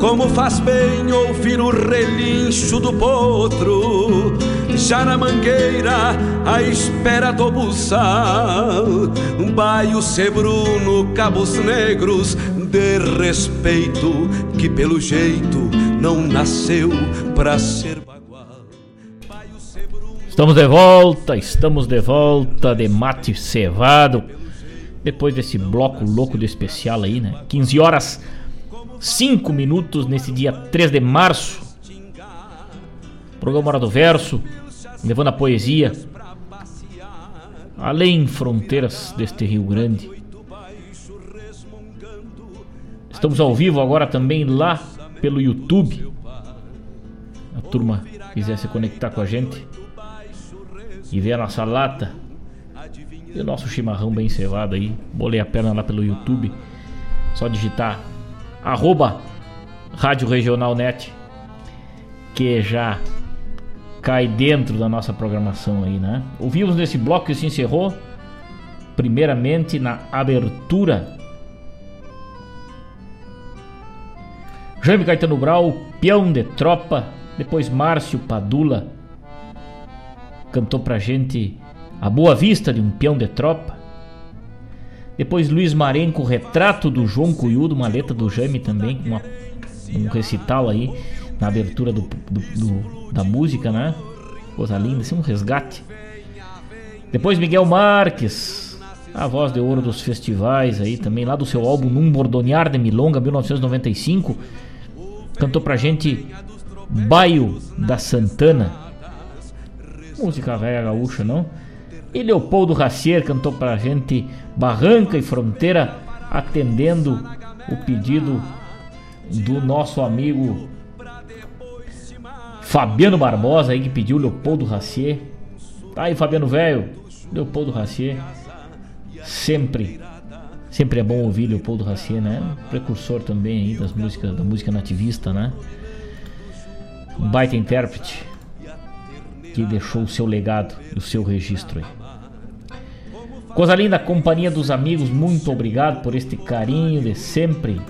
Como faz bem ouvir o relincho do potro, já na mangueira, à espera do buçal. Um baio sebruno, cabos negros, de respeito, que pelo jeito não nasceu pra ser bagual. Estamos de volta, estamos de volta de mate cevado. Depois desse bloco louco de especial aí, né? 15 horas 5 minutos nesse dia 3 de março. Programa Hora do Verso, levando a poesia além fronteiras deste Rio Grande. Estamos ao vivo agora também lá pelo YouTube. A turma quiser se conectar com a gente e ver a nossa lata e o nosso chimarrão bem cevado aí. Bolei a perna lá pelo YouTube. Só digitar arroba Rádio Regional Net, que já cai dentro da nossa programação aí, né? Ouvimos nesse bloco que se encerrou, primeiramente na abertura. Jaime Caetano Brau, peão de tropa, depois Márcio Padula cantou pra gente A Boa Vista de um peão de tropa. Depois Luiz Marenco, retrato do João Cuyudo, uma letra do Jaime também, uma, um recital aí na abertura do, do, do, da música, né? Coisa linda, assim, um resgate. Depois Miguel Marques, a voz de ouro dos festivais aí também, lá do seu álbum Num Bordonear de Milonga, 1995. Cantou pra gente Baio da Santana. Música velha gaúcha, não? E Leopoldo Racier cantou pra gente Barranca e Fronteira, atendendo o pedido do nosso amigo Fabiano Barbosa aí que pediu Leopoldo Racier. Tá aí, Fabiano Velho. Leopoldo Racier. Sempre. Sempre é bom ouvir Leopoldo Racier, né? Precursor também aí das músicas, da música nativista, né? Um baita intérprete que deixou o seu legado e o seu registro aí. Coisa linda, companhia dos amigos, muito obrigado por este carinho de sempre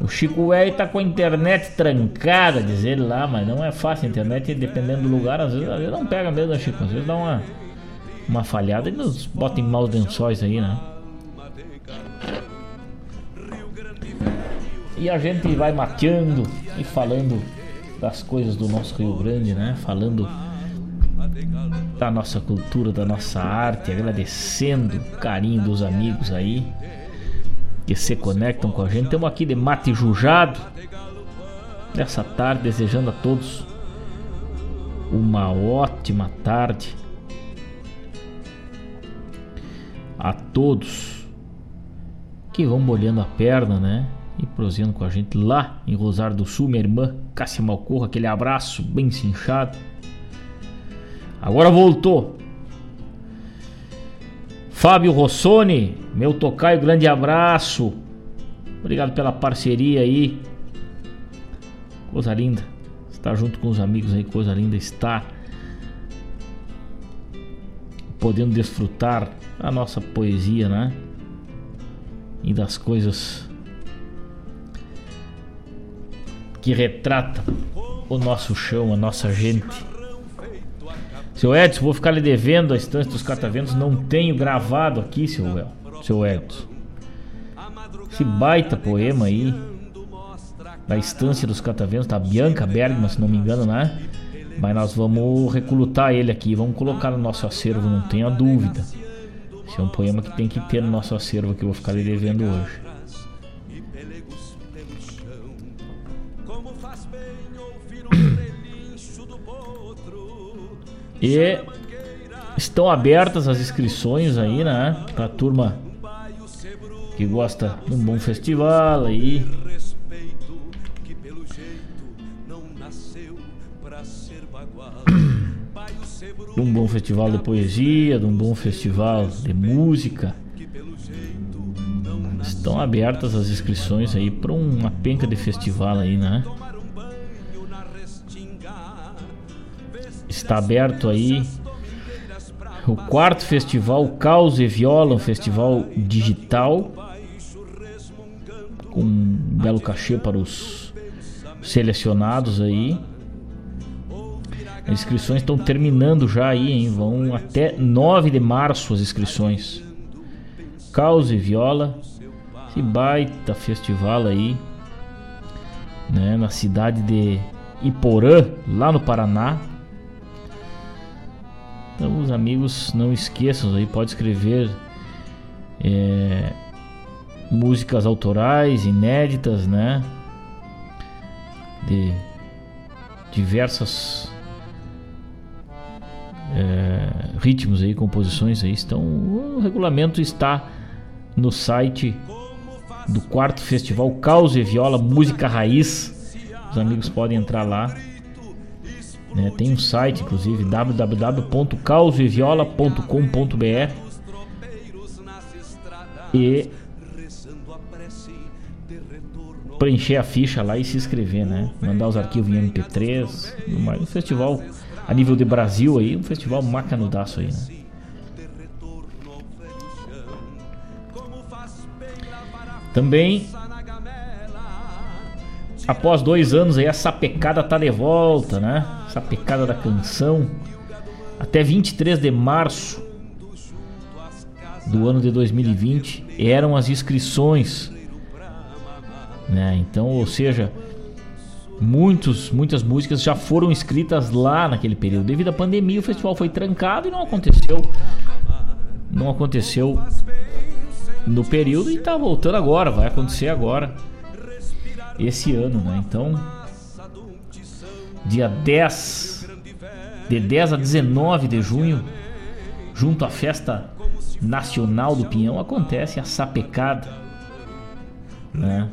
o Chico Velho tá com a internet trancada, diz ele lá, mas não é fácil. A internet, dependendo do lugar, às vezes, às vezes não pega mesmo, né, Chico? Às vezes dá uma, uma falhada e nos bota em maus lençóis aí, né? E a gente vai mateando e falando das coisas do nosso Rio Grande, né? Falando da nossa cultura, da nossa arte, agradecendo o carinho dos amigos aí que se conectam com a gente. Estamos aqui de mate jujado nessa tarde, desejando a todos uma ótima tarde. A todos que vão molhando a perna, né? E prosseguindo com a gente lá em Rosário do Sul, minha irmã Cássia Malcorra, aquele abraço bem cinchado. Agora voltou Fábio Rossoni, meu tocaio, grande abraço. Obrigado pela parceria aí. Coisa linda. Estar junto com os amigos aí, coisa linda estar podendo desfrutar a nossa poesia, né? E das coisas que retratam o nosso chão, a nossa gente. Seu Edson, vou ficar lhe devendo a estância dos cataventos. Não tenho gravado aqui, seu, seu Edson. Esse baita poema aí. Da estância dos cataventos, da Bianca Bergman, se não me engano, né? Mas nós vamos recrutar ele aqui, vamos colocar no nosso acervo, não tenha dúvida. Esse é um poema que tem que ter no nosso acervo que eu vou ficar lhe devendo hoje. [coughs] E estão abertas as inscrições aí, né? Pra turma que gosta de um bom festival aí. [coughs] de um bom festival de poesia, de um bom festival de música. Estão abertas as inscrições aí para uma penca de festival aí, né? Está aberto aí o quarto festival Caos e Viola, um festival digital com um belo cachê para os selecionados aí. As inscrições estão terminando já aí, hein? Vão até 9 de março as inscrições. Caos e Viola, esse baita festival aí, né? Na cidade de Iporã, lá no Paraná. Então, os amigos, não esqueçam aí, pode escrever é, músicas autorais, inéditas, né? De diversas é, ritmos aí, composições aí. Então, o regulamento está no site do quarto festival Caos e Viola Música Raiz. Os amigos podem entrar lá né? Tem um site, inclusive, www.causeviola.com.br e preencher a ficha lá e se inscrever, né? Mandar os arquivos em MP3, mais um festival a nível de Brasil aí, um festival macanudaço aí, né? Também, após dois anos aí, a sapecada tá de volta, né? Sapecada da canção. Até 23 de março do ano de 2020 eram as inscrições, né? Então, ou seja, muitos, muitas músicas já foram escritas lá naquele período. Devido à pandemia, o festival foi trancado e não aconteceu. Não aconteceu no período e tá voltando agora, vai acontecer agora. Esse ano, né? Então, dia 10, de 10 a 19 de junho, junto à festa nacional do Pinhão, acontece a sapecada, né?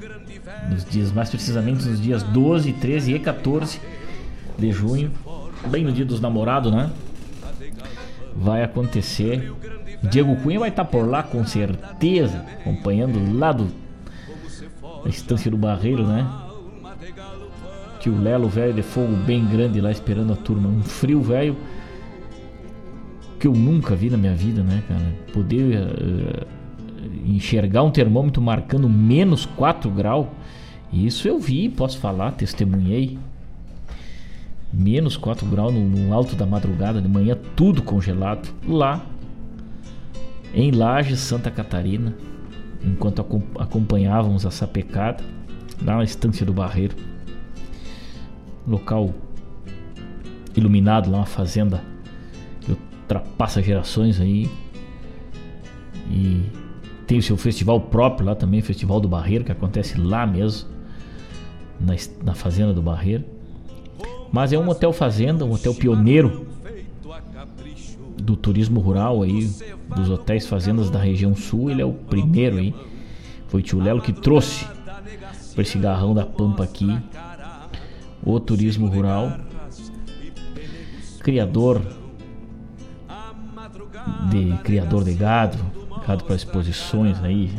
Nos dias, mais precisamente nos dias 12, 13 e 14 de junho, bem no dia dos namorados, né? Vai acontecer Diego Cunha vai estar por lá com certeza, acompanhando lá do da estância do Barreiro, né? Tio Lelo, velho de fogo bem grande lá esperando a turma. Um frio velho que eu nunca vi na minha vida, né, cara? Poder uh, enxergar um termômetro marcando menos 4 graus. Isso eu vi, posso falar, testemunhei. Menos 4 graus no, no alto da madrugada, de manhã, tudo congelado. Lá em Lages, Santa Catarina, enquanto acompanhávamos a sapecada, lá na estância do Barreiro. Local iluminado, lá uma fazenda que ultrapassa gerações aí. E tem o seu festival próprio lá também, Festival do Barreiro, que acontece lá mesmo, na, na fazenda do Barreiro. Mas é um hotel fazenda, um hotel pioneiro do turismo rural aí, dos hotéis fazendas da região sul, ele é o primeiro aí. Foi o tio Lelo que trouxe para esse garrão da Pampa aqui o turismo rural. Criador de criador de gado, gado para exposições aí,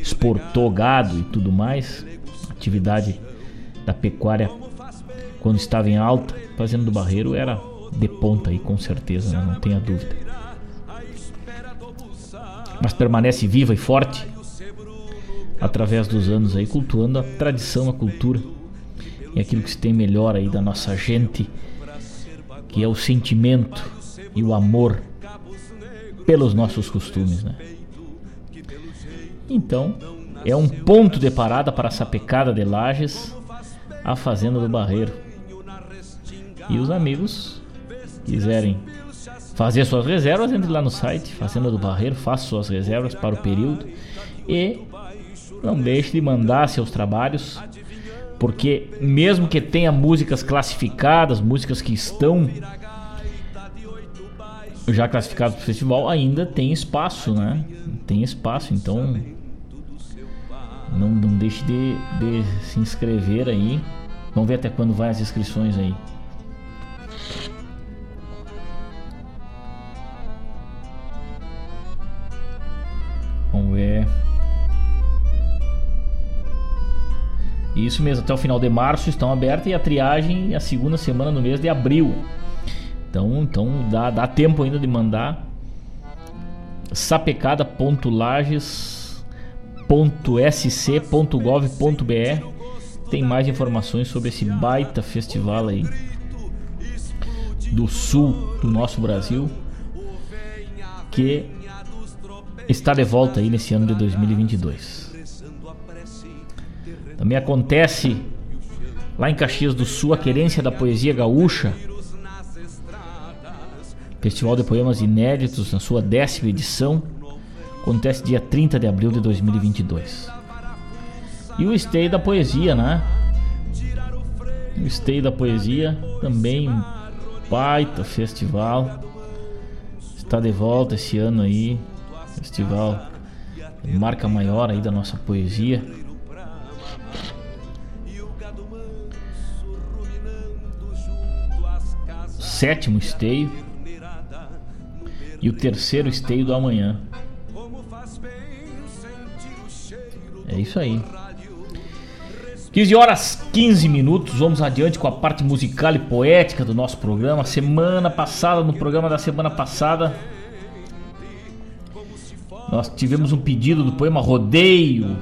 exportou gado e tudo mais. Atividade da pecuária quando estava em alta, fazendo do barreiro era de ponta aí, com certeza, né? não tenha dúvida. Mas permanece viva e forte através dos anos aí, cultuando a tradição, a cultura e aquilo que se tem melhor aí da nossa gente, que é o sentimento e o amor pelos nossos costumes, né? Então, é um ponto de parada para a sapecada de Lages, a Fazenda do Barreiro. E os amigos quiserem fazer suas reservas, entre lá no site Fazenda do Barreiro, faça suas reservas para o período e não deixe de mandar seus trabalhos, porque mesmo que tenha músicas classificadas, músicas que estão já classificadas para o festival, ainda tem espaço, né? Tem espaço, então não, não deixe de, de se inscrever aí. Vamos ver até quando vai as inscrições aí. Vamos ver. Isso mesmo, até o final de março estão abertas e a triagem a segunda semana no mês de abril. Então, então dá, dá tempo ainda de mandar sapecada.lages.sc.gov.br tem mais informações sobre esse baita festival aí do sul do nosso Brasil que está de volta aí nesse ano de 2022. Também acontece lá em Caxias do Sul a querência da poesia gaúcha. Festival de Poemas Inéditos na sua décima edição. Acontece dia 30 de abril de 2022. E o Stay da Poesia, né? O Stay da Poesia também um baita festival. Está de volta esse ano aí. Festival marca maior aí da nossa poesia. Sétimo esteio e o terceiro esteio do amanhã. É isso aí. 15 horas 15 minutos, vamos adiante com a parte musical e poética do nosso programa. Semana passada, no programa da semana passada, nós tivemos um pedido do poema Rodeio,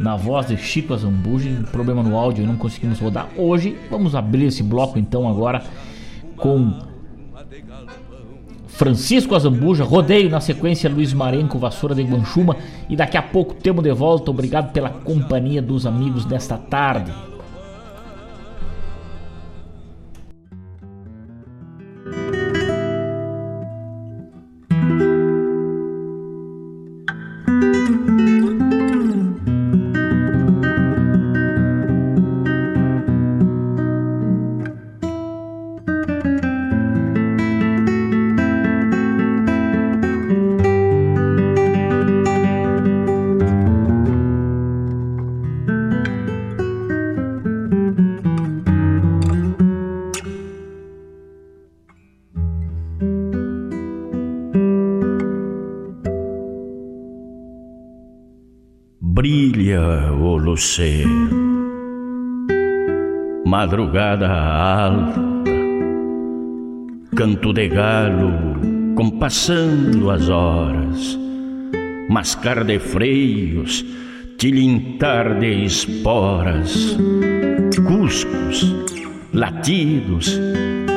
na voz de Chico Azambuja, problema no áudio não conseguimos rodar. Hoje vamos abrir esse bloco então agora com Francisco Azambuja, rodeio na sequência Luiz Marenco, Vassoura de Guanchuma e daqui a pouco temos de volta. Obrigado pela companhia dos amigos desta tarde. Você. Madrugada alta, canto de galo compassando as horas, mascar de freios, tilintar de esporas, cuscos, latidos,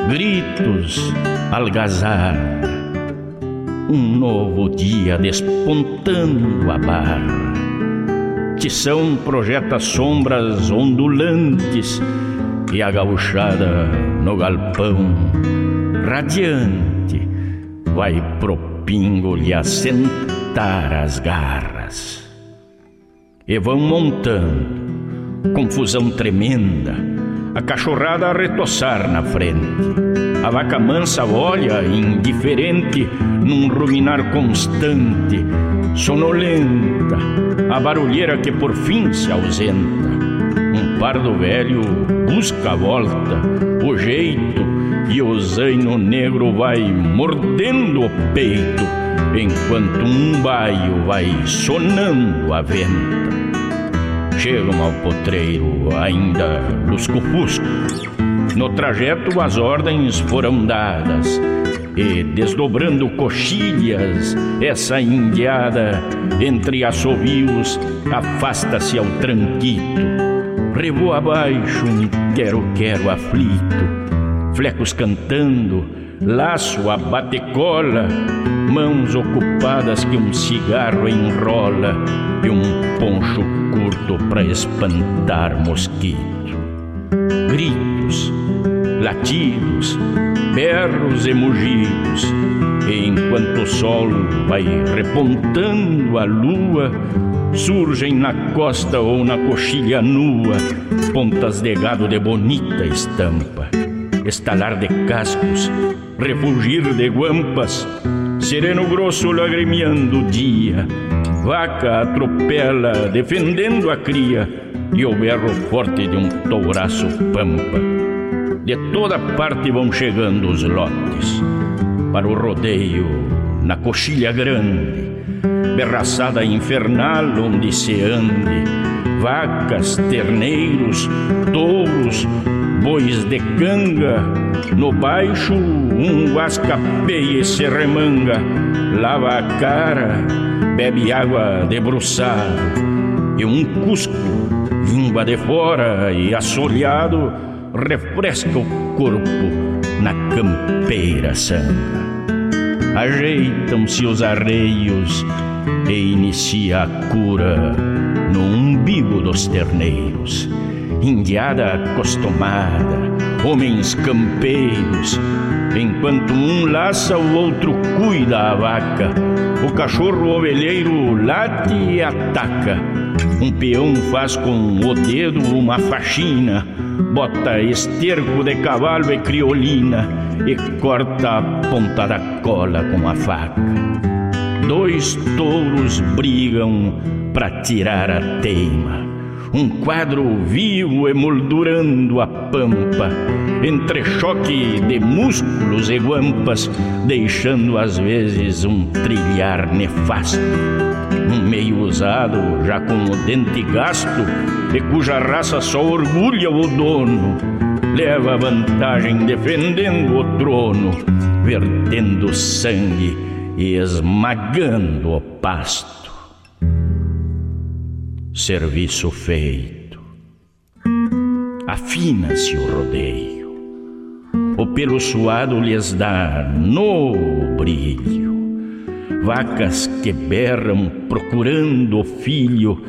gritos, algazarra, um novo dia despontando a barra Tição projeta sombras ondulantes e a gauchada no galpão, radiante, vai pro pingo lhe assentar as garras. E vão montando, confusão tremenda, a cachorrada a retoçar na frente. A vaca mansa olha, indiferente, num ruminar constante, sonolenta, a barulheira que por fim se ausenta. Um pardo velho busca a volta, o jeito, e o zaino negro vai mordendo o peito, enquanto um baio vai sonando a venta. Chegam ao potreiro ainda lusco-fusco. No trajeto as ordens foram dadas e desdobrando coxilhas, essa indiada entre assovios afasta-se ao tranquito. Revoa abaixo um quero-quero aflito, flecos cantando, laço a batecola, mãos ocupadas que um cigarro enrola e um poncho curto para espantar mosquito. Gritos, latidos, berros e mugidos, enquanto o sol vai repontando a lua, surgem na costa ou na coxilha nua pontas de gado de bonita estampa, estalar de cascos, refugir de guampas, sereno grosso lagrimeando o dia, vaca atropela defendendo a cria e o berro forte de um touraço pampa de toda parte vão chegando os lotes. Para o rodeio na coxilha grande, berraçada infernal onde se ande, vacas, terneiros, touros, bois de canga, no baixo um guascapeia e se remanga, lava a cara, bebe água debruçado, e um cusco, língua de fora e assolhado, refresca o corpo na campeira sanga. Ajeitam-se os arreios e inicia a cura no umbigo dos terneiros. Indiada acostumada, homens campeiros, enquanto um laça, o outro cuida a vaca. O cachorro ovelheiro late e ataca. Um peão faz com o dedo uma faxina bota esterco de cavalo e criolina e corta a ponta da cola com a faca. Dois touros brigam para tirar a teima. Um quadro vivo emoldurando a pampa, entre choque de músculos e guampas, deixando às vezes um trilhar nefasto meio usado, já com o dente gasto, e cuja raça só orgulha o dono, leva vantagem defendendo o trono, vertendo sangue e esmagando o pasto. Serviço feito. Afina-se o rodeio. O pelo suado lhes dá novo brilho. Vacas que berram procurando o filho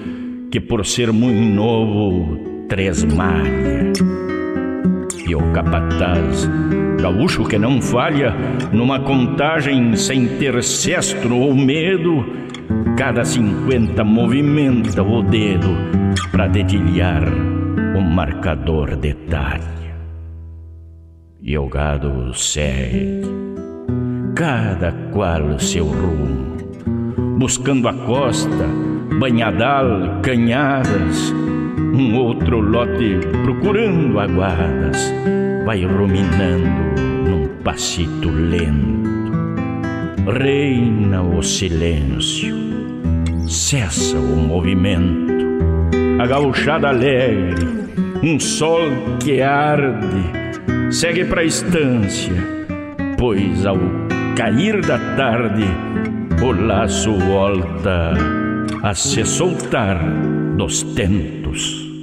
que por ser muito novo tresmalha. E o capataz, gaúcho que não falha, numa contagem sem ter cestro ou medo, cada cinquenta movimenta o dedo para dedilhar o marcador detalhe. E o gado segue, cada qual seu rumo, buscando a costa, banhadal, canhadas, um outro lote procurando aguadas, vai ruminando num passito lento. Reina o silêncio, cessa o movimento, a gauchada alegre, um sol que arde, segue para a estância, pois ao cair da tarde o laço volta a se soltar dos tentos.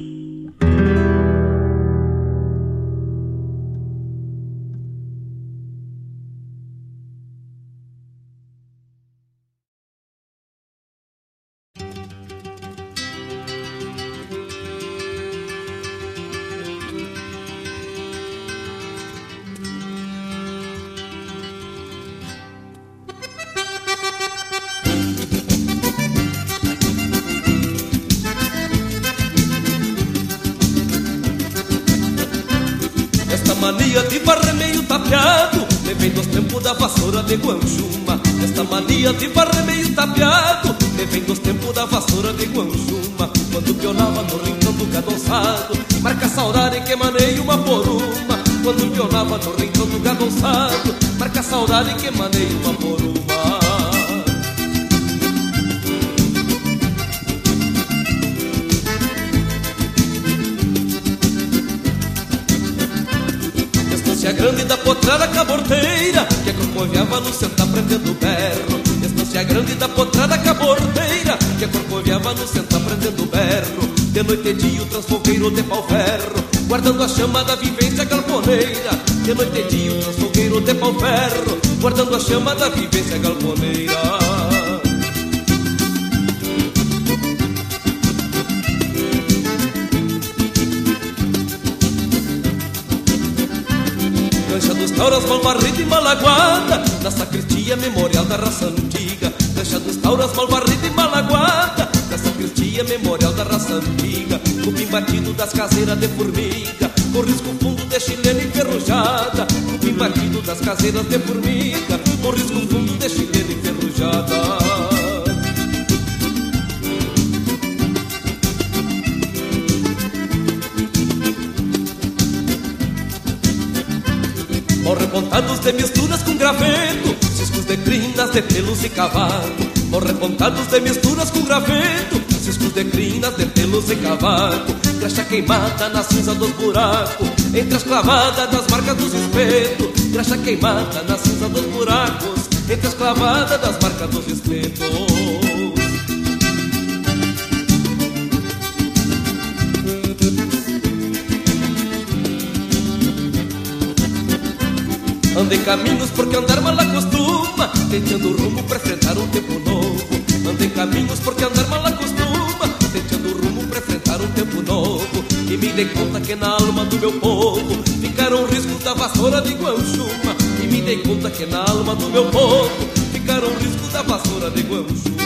Batido das caseiras de formiga Com risco fundo de chilena enferrujada Morre pontados de misturas com graveto Ciscos de crinas, de pelos e cavaco. Morre pontados de misturas com graveto Ciscos de crinas, de pelos e cavaco Graxa queimada na cinza dos buracos Entre as clavadas das marcas dos espetos Graxa queimada na cinza dos buracos Entre as clavadas das marcas dos espetos. Anda em caminhos porque andar mal acostuma Tentando rumo pra enfrentar um tempo novo. Anda em caminhos porque andar mal acostuma novo E me dei conta que na alma do meu povo Ficaram riscos da vassoura de Guanchuma E me dei conta que na alma do meu povo Ficaram riscos da vassoura de Guanchuma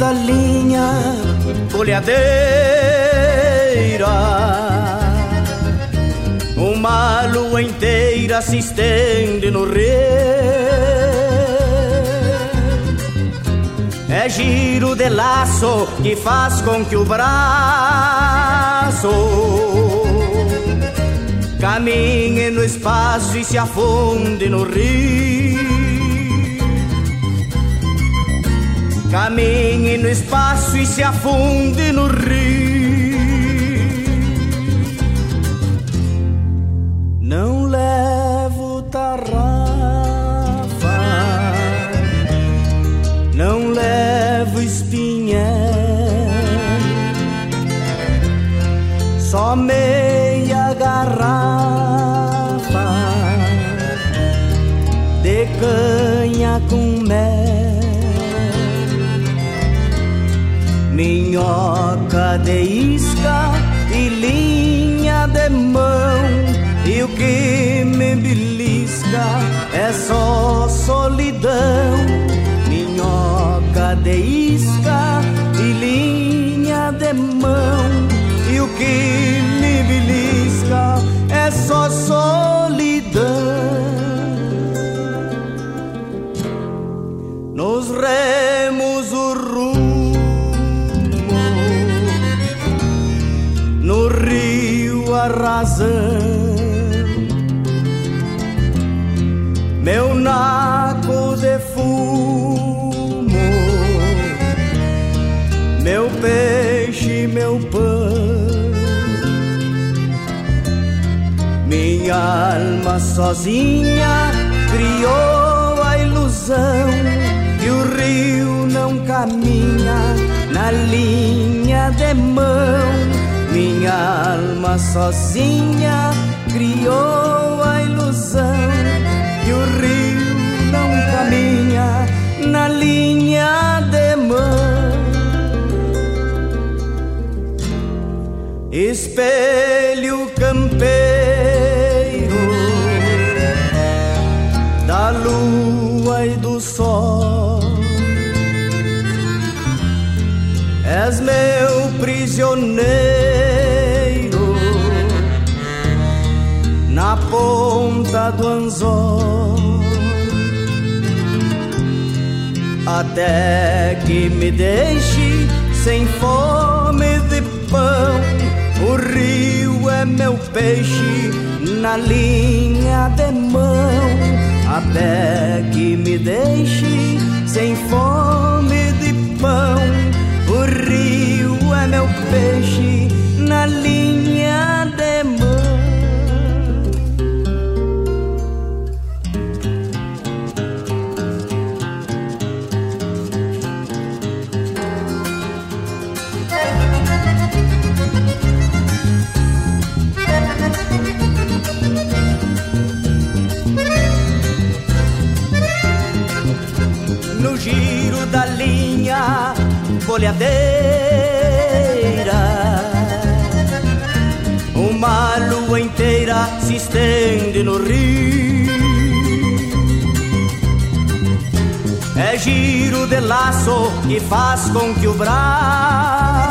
da linha folhadeira. Uma lua inteira se estende no rei. É giro de laço que faz com que o braço caminhe no espaço e se afunde no rio. caminhe no espaço e se afunde no rio. Não levo tarrafa, não levo espinha, só meia garrafa de. minhoca de isca e linha de mão. E o que me belisca é só solidão, minhoca de isca razão. Meu naco de fumo, meu peixe, meu pão, minha alma sozinha criou a ilusão que o rio não caminha na linha de mão minha alma sozinha criou a ilusão que o rio não caminha na linha de mão. Espelho campeiro da lua e do sol. És meu prisioneiro do anzol. até que me deixe sem fome de pão. O rio é meu peixe na linha de mão, até que me deixe sem fome de pão. O rio é meu peixe na linha de mão. No giro da linha folhadeira. Uma lua inteira se estende no rio. É giro de laço que faz com que o braço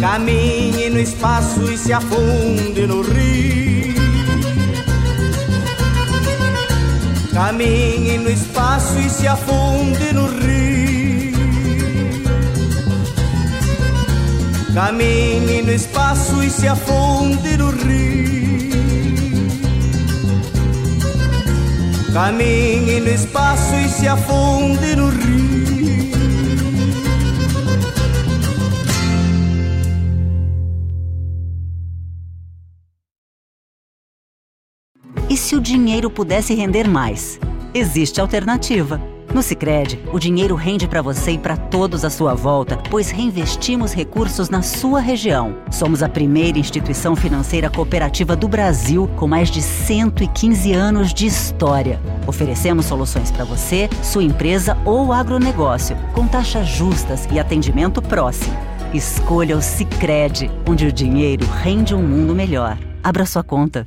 caminhe no espaço e se afunde no rio. Caminhe no espaço e se afunde no rio. Caminhe no espaço e se afunde no rio. Caminhe no espaço e se afunde no rio. O dinheiro pudesse render mais? Existe alternativa. No Sicredi, o dinheiro rende para você e para todos à sua volta, pois reinvestimos recursos na sua região. Somos a primeira instituição financeira cooperativa do Brasil com mais de 115 anos de história. Oferecemos soluções para você, sua empresa ou agronegócio, com taxas justas e atendimento próximo. Escolha o Sicredi, onde o dinheiro rende um mundo melhor. Abra sua conta.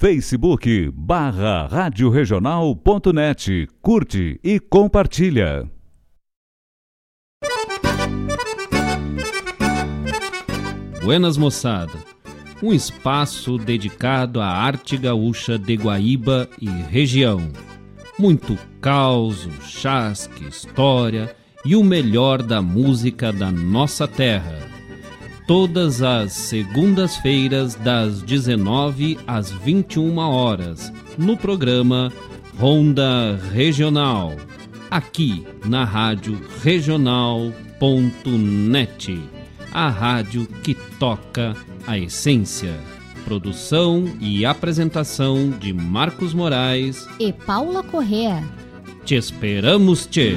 Facebook barra radioregional.net. Curte e compartilha. Buenas moçada, um espaço dedicado à arte gaúcha de Guaíba e região. Muito causo, chasque, história e o melhor da música da nossa terra todas as segundas-feiras das 19 às 21 horas, no programa Ronda Regional, aqui na Rádio Regional.net, a rádio que toca a essência. Produção e apresentação de Marcos Moraes e Paula Correa. Te esperamos, te.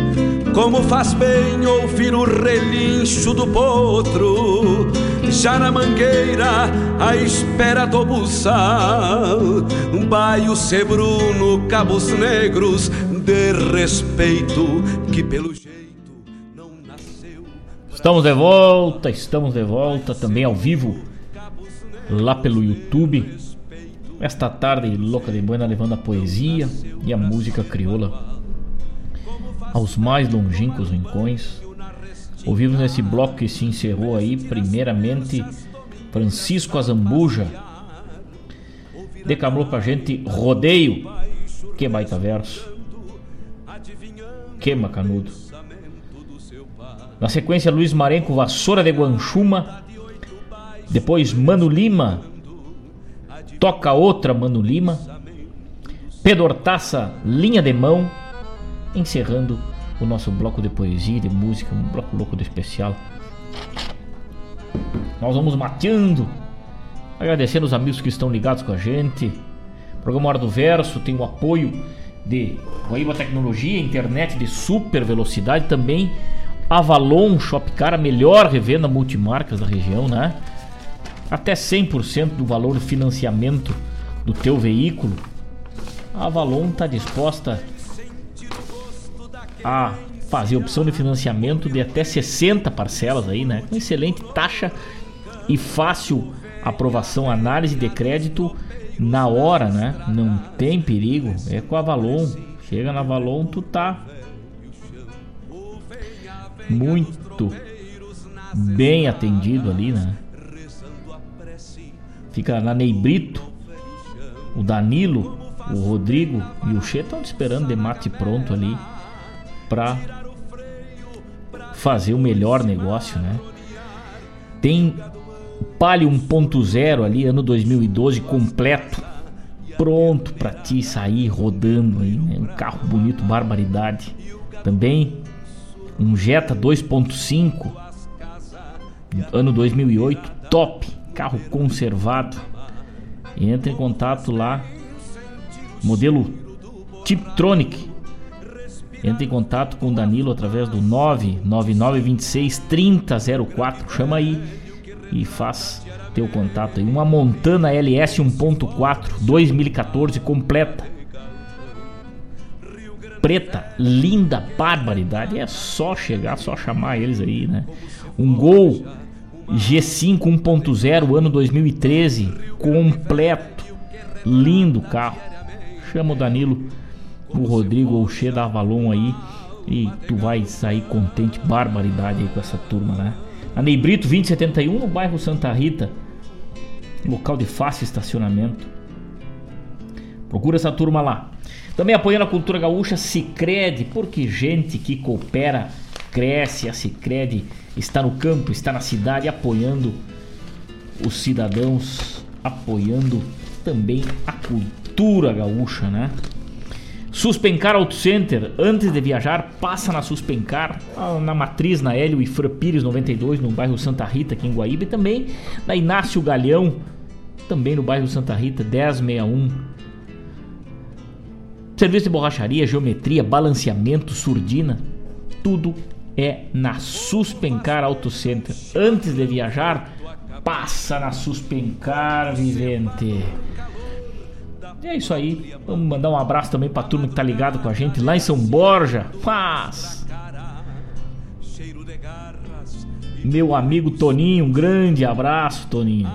Como faz bem ouvir o relincho do potro, já na mangueira, à espera do buçal. Baio sebruno, cabos negros, de respeito, que pelo jeito não nasceu. Estamos de volta, estamos de volta também ao vivo, lá pelo YouTube. Esta tarde louca de buena levando a poesia e a música crioula aos mais longínquos rincões. Ouvimos nesse bloco que se encerrou aí, primeiramente, Francisco Azambuja declamou pra gente Rodeio. Que baita verso. Que macanudo. Na sequência, Luiz Marenco, Vassoura de Guanchuma. Depois, Mano Lima. Toca outra, Mano Lima. Pedortaça, Linha de Mão encerrando o nosso bloco de poesia, de música, um bloco louco de especial. Nós vamos mateando, agradecendo os amigos que estão ligados com a gente. O programa Hora do Verso tem o apoio de Guaíba Tecnologia, internet de super velocidade também. Avalon Shopcar, a melhor revenda multimarcas da região, né? Até 100% do valor do financiamento do teu veículo. A Avalon está disposta a fazer opção de financiamento de até 60 parcelas aí, né? Com excelente taxa e fácil aprovação, análise de crédito na hora, né? Não tem perigo, é com a Valon. Chega na Valon, tu tá muito bem atendido ali, né? Fica na Neibrito, o Danilo, o Rodrigo e o Che estão esperando de mate pronto ali para fazer o melhor negócio, né? Tem Palio 1.0 ali, ano 2012 completo, pronto para ti sair rodando aí, né? Um carro bonito, barbaridade. Também um Jetta 2.5 ano 2008, top, carro conservado. Entre em contato lá, modelo Tiptronic entre em contato com o Danilo através do 99926 3004. Chama aí e faz teu contato aí. Uma Montana LS 1.4 2014 completa. Preta, linda, barbaridade. É só chegar, só chamar eles aí, né? Um Gol G5 1.0, ano 2013, completo. Lindo carro. Chama o Danilo, o Rodrigo ou o Che da Avalon aí. E tu vai sair contente, barbaridade aí com essa turma, né? A Neibrito 2071 no bairro Santa Rita. Local de fácil estacionamento. Procura essa turma lá. Também apoiando a cultura gaúcha, Cicred, porque gente que coopera cresce. A Cicred está no campo, está na cidade, apoiando os cidadãos, apoiando também a cultura gaúcha, né? Suspencar Auto Center, antes de viajar, passa na Suspencar, na matriz na Hélio e Fra Pires 92, no bairro Santa Rita, aqui em Guaíba, e também na Inácio Galhão, também no bairro Santa Rita, 1061. Serviço de borracharia, geometria, balanceamento, surdina, tudo é na Suspencar Auto Center. Antes de viajar, passa na Suspencar, vivente. E é isso aí. Vamos mandar um abraço também pra turma que tá ligado com a gente lá em São Borja. Paz! Meu amigo Toninho, um grande abraço, Toninho.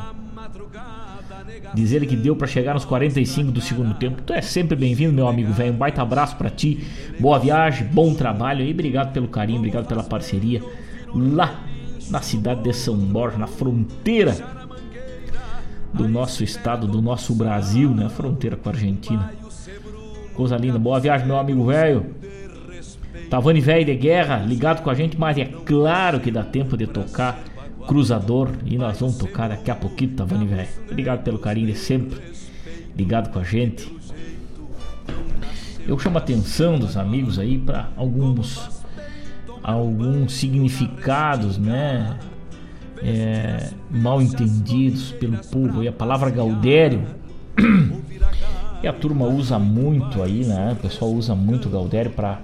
Diz ele que deu para chegar nos 45 do segundo tempo. Tu é sempre bem-vindo, meu amigo velho. Um baita abraço para ti. Boa viagem, bom trabalho e obrigado pelo carinho, obrigado pela parceria lá na cidade de São Borja, na fronteira do nosso estado, do nosso Brasil, né? Fronteira com a Argentina. Coisa linda. Boa viagem, meu amigo velho. Tavani velho de guerra, ligado com a gente, mas é claro que dá tempo de tocar Cruzador e nós vamos tocar daqui a pouquinho, Tavani velho. Obrigado pelo carinho de sempre, ligado com a gente. Eu chamo a atenção dos amigos aí para alguns alguns significados, né? É, mal entendidos pelo povo. E a palavra gaudério, que [clears throat] a turma usa muito aí, né? O pessoal usa muito gaudério para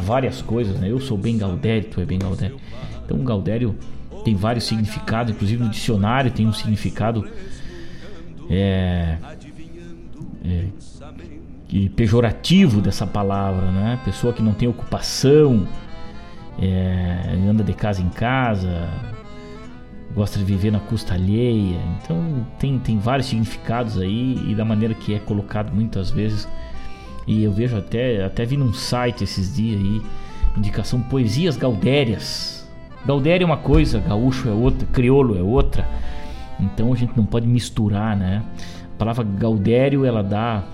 várias coisas, né? Eu sou bem gaudério, tu é bem gaudério. Então, gaudério tem vários significados, inclusive no dicionário tem um significado é, é, pejorativo dessa palavra, né? Pessoa que não tem ocupação, é, anda de casa em casa, gosta de viver na custa alheia. Então tem, tem vários significados aí e da maneira que é colocado muitas vezes. E eu vejo até, até vi num site esses dias aí, indicação Poesias Gaudérias. Gaudério é uma coisa, gaúcho é outra, crioulo é outra. Então a gente não pode misturar, né? A palavra gaudério ela dá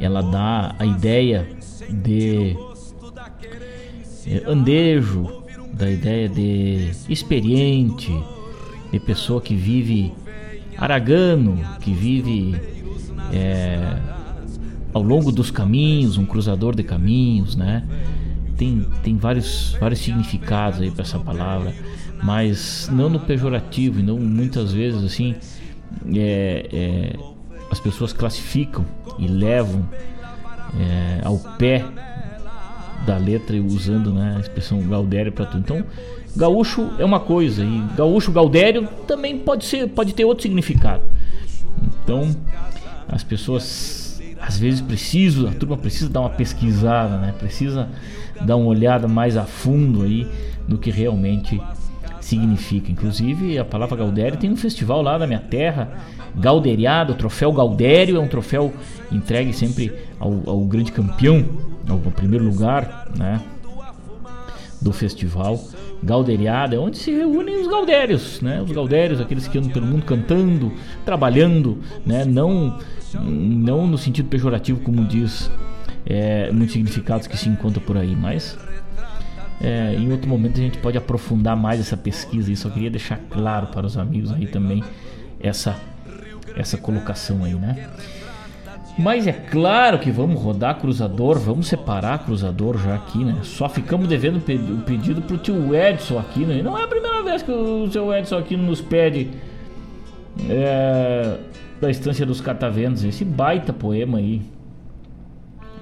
ela dá a ideia de é, andejo, da ideia de experiente, de pessoa que vive aragano, que vive é, ao longo dos caminhos, um cruzador de caminhos, né? Tem, tem vários, vários significados aí para essa palavra, mas não no pejorativo, e não muitas vezes assim é, é, as pessoas classificam e levam é, ao pé da letra usando né, a expressão Gaudério para tudo. Então, gaúcho é uma coisa e gaúcho Gaudério também pode ser, pode ter outro significado. Então, as pessoas às vezes precisam, a turma precisa dar uma pesquisada, né? Precisa dar uma olhada mais a fundo aí no que realmente significa. Inclusive, a palavra Gaudério tem um festival lá na minha terra, Gauderiado, o troféu Gaudério é um troféu entregue sempre ao, ao grande campeão ao primeiro lugar, né? Do festival Gauderiada, é onde se reúnem os gaudérios, né? Os gaudérios, aqueles que andam pelo mundo cantando, trabalhando, né? Não, não no sentido pejorativo como diz é, muitos significados que se encontram por aí, mas é, em outro momento a gente pode aprofundar mais essa pesquisa e só queria deixar claro para os amigos aí também essa essa colocação aí, né? Mas é claro que vamos rodar cruzador, vamos separar cruzador já aqui, né? Só ficamos devendo o pedido pro tio Edson aqui, né? Não é a primeira vez que o seu Edson aqui nos pede é, da Estância dos Cataventos, esse baita poema aí.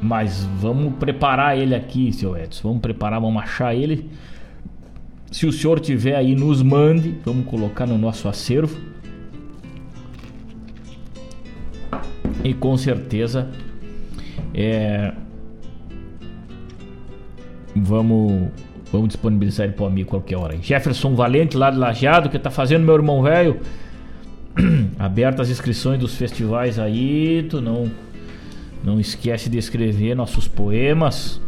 Mas vamos preparar ele aqui, seu Edson. Vamos preparar, vamos achar ele. Se o senhor tiver aí, nos mande. Vamos colocar no nosso acervo. E com certeza é, Vamos, vamos disponibilizar ele pro amigo qualquer hora. Jefferson Valente, lá de Lajeado, que tá fazendo meu irmão velho. [clears throat] Abertas as inscrições dos festivais aí, tu não, não esquece de escrever nossos poemas.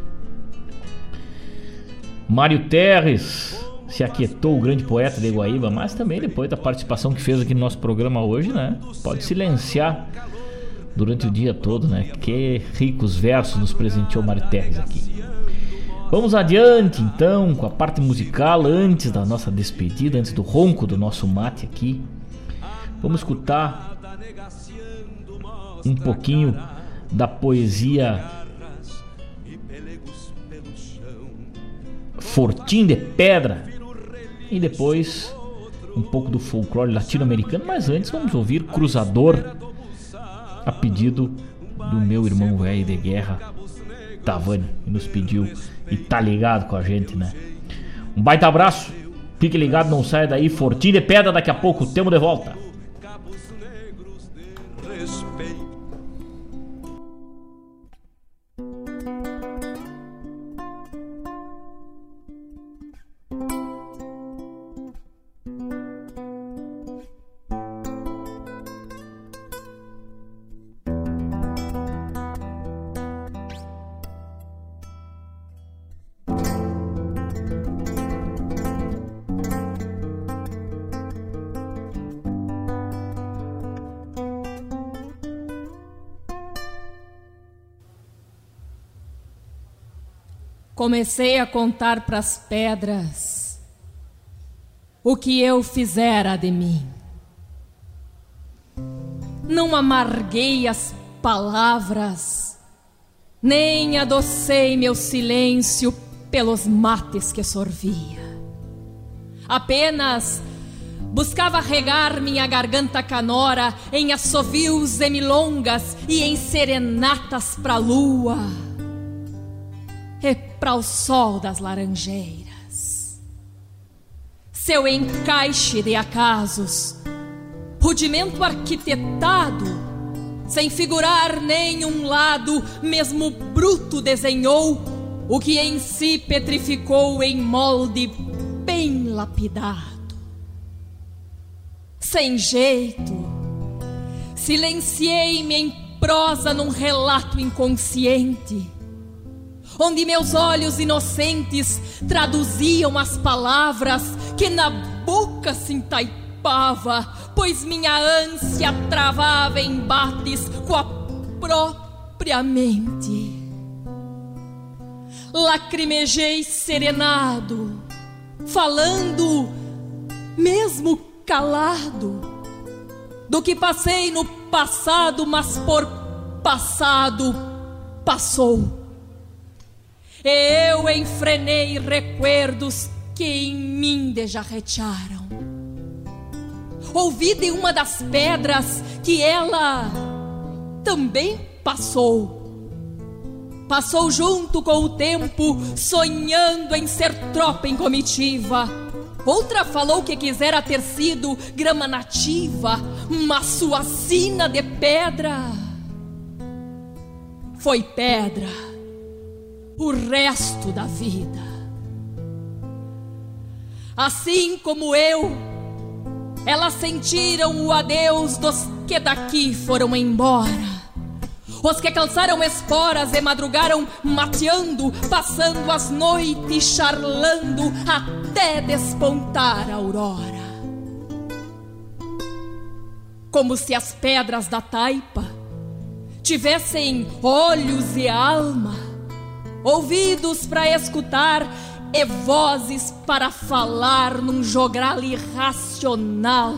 Mário Terres se aquietou, o grande poeta de Guaíba, mas também depois da participação que fez aqui no nosso programa hoje, né? Pode silenciar durante o dia todo, né? Que ricos versos nos presenteou Mário Terres aqui. Vamos adiante então com a parte musical antes da nossa despedida, antes do ronco do nosso mate aqui. Vamos escutar um pouquinho da poesia Fortim de Pedra e depois um pouco do folclore latino-americano, mas antes vamos ouvir Cruzador a pedido do meu irmão velho de guerra Tavani, que nos pediu e tá ligado com a gente, né? Um baita abraço, fique ligado, não saia daí, Fortim de Pedra, daqui a pouco temos de volta. Comecei a contar para as pedras o que eu fizera de mim. Não amarguei as palavras, nem adocei meu silêncio pelos mates que sorvia. Apenas buscava regar minha garganta canora em assovios e milongas e em serenatas pra lua e para o sol das laranjeiras. Seu encaixe de acasos, rudimento arquitetado, sem figurar nenhum lado, mesmo bruto desenhou o que em si petrificou em molde bem lapidado. Sem jeito, silenciei-me em prosa num relato inconsciente onde meus olhos inocentes traduziam as palavras que na boca se entaipava, pois minha ânsia travava embates com a própria mente. Lacrimejei serenado, falando, mesmo calado, do que passei no passado, mas por passado passou eu enfrenei recuerdos que em mim dejarretearam. Ouvi de uma das pedras que ela também passou. Passou junto com o tempo, sonhando em ser tropa em comitiva. Outra falou que quisera ter sido grama nativa, mas sua sina de pedra foi pedra o resto da vida. Assim como eu, elas sentiram o adeus dos que daqui foram embora. Os que calçaram esporas e madrugaram mateando, passando as noites charlando até despontar a aurora. Como se as pedras da taipa tivessem olhos e alma ouvidos para escutar e vozes para falar num jogral irracional,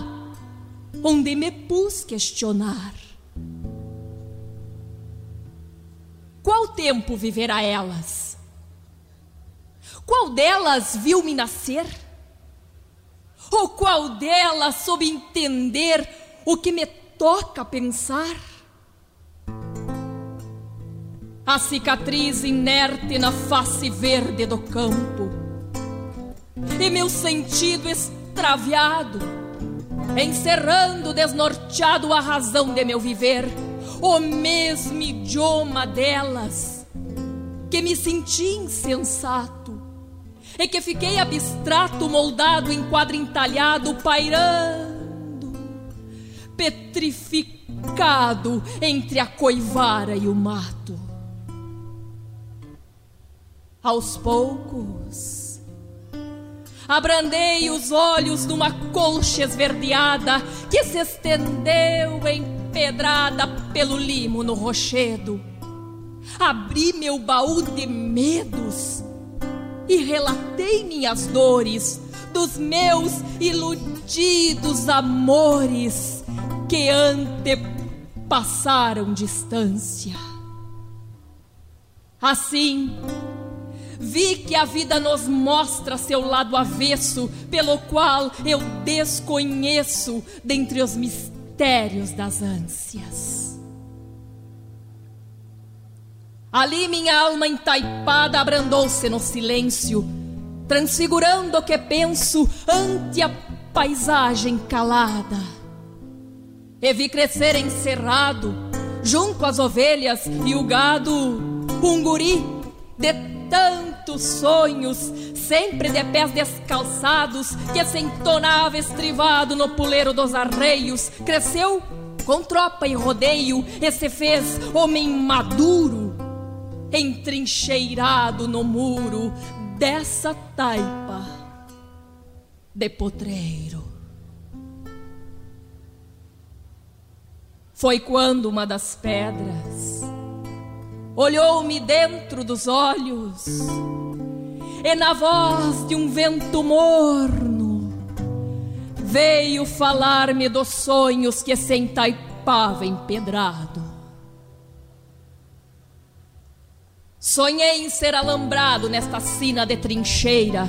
onde me pus questionar. Qual tempo viverá elas? Qual delas viu-me nascer? Ou qual delas soube entender o que me toca pensar? A cicatriz inerte na face verde do campo, e meu sentido extraviado, encerrando desnorteado a razão de meu viver, o mesmo idioma delas, que me senti insensato. E que fiquei abstrato, moldado em quadro entalhado, pairando, petrificado entre a coivara e o mato. Aos poucos, abrandei os olhos numa colcha esverdeada que se estendeu empedrada pelo limo no rochedo. Abri meu baú de medos e relatei minhas dores dos meus iludidos amores que antepassaram distância. Assim, vi que a vida nos mostra seu lado avesso, pelo qual eu desconheço dentre os mistérios das ânsias. Ali minha alma entaipada abrandou-se no silêncio, transfigurando o que penso ante a paisagem calada. E vi crescer encerrado, junto às ovelhas e o gado, um guri de tantos sonhos, sempre de pés descalçados, que se entonava estrivado no puleiro dos arreios, cresceu com tropa e rodeio, e se fez homem maduro entrincheirado no muro dessa taipa de potreiro. Foi quando uma das pedras olhou-me dentro dos olhos e na voz de um vento morno veio falar-me dos sonhos que se entaipava empedrado. Sonhei em ser alambrado nesta sina de trincheira,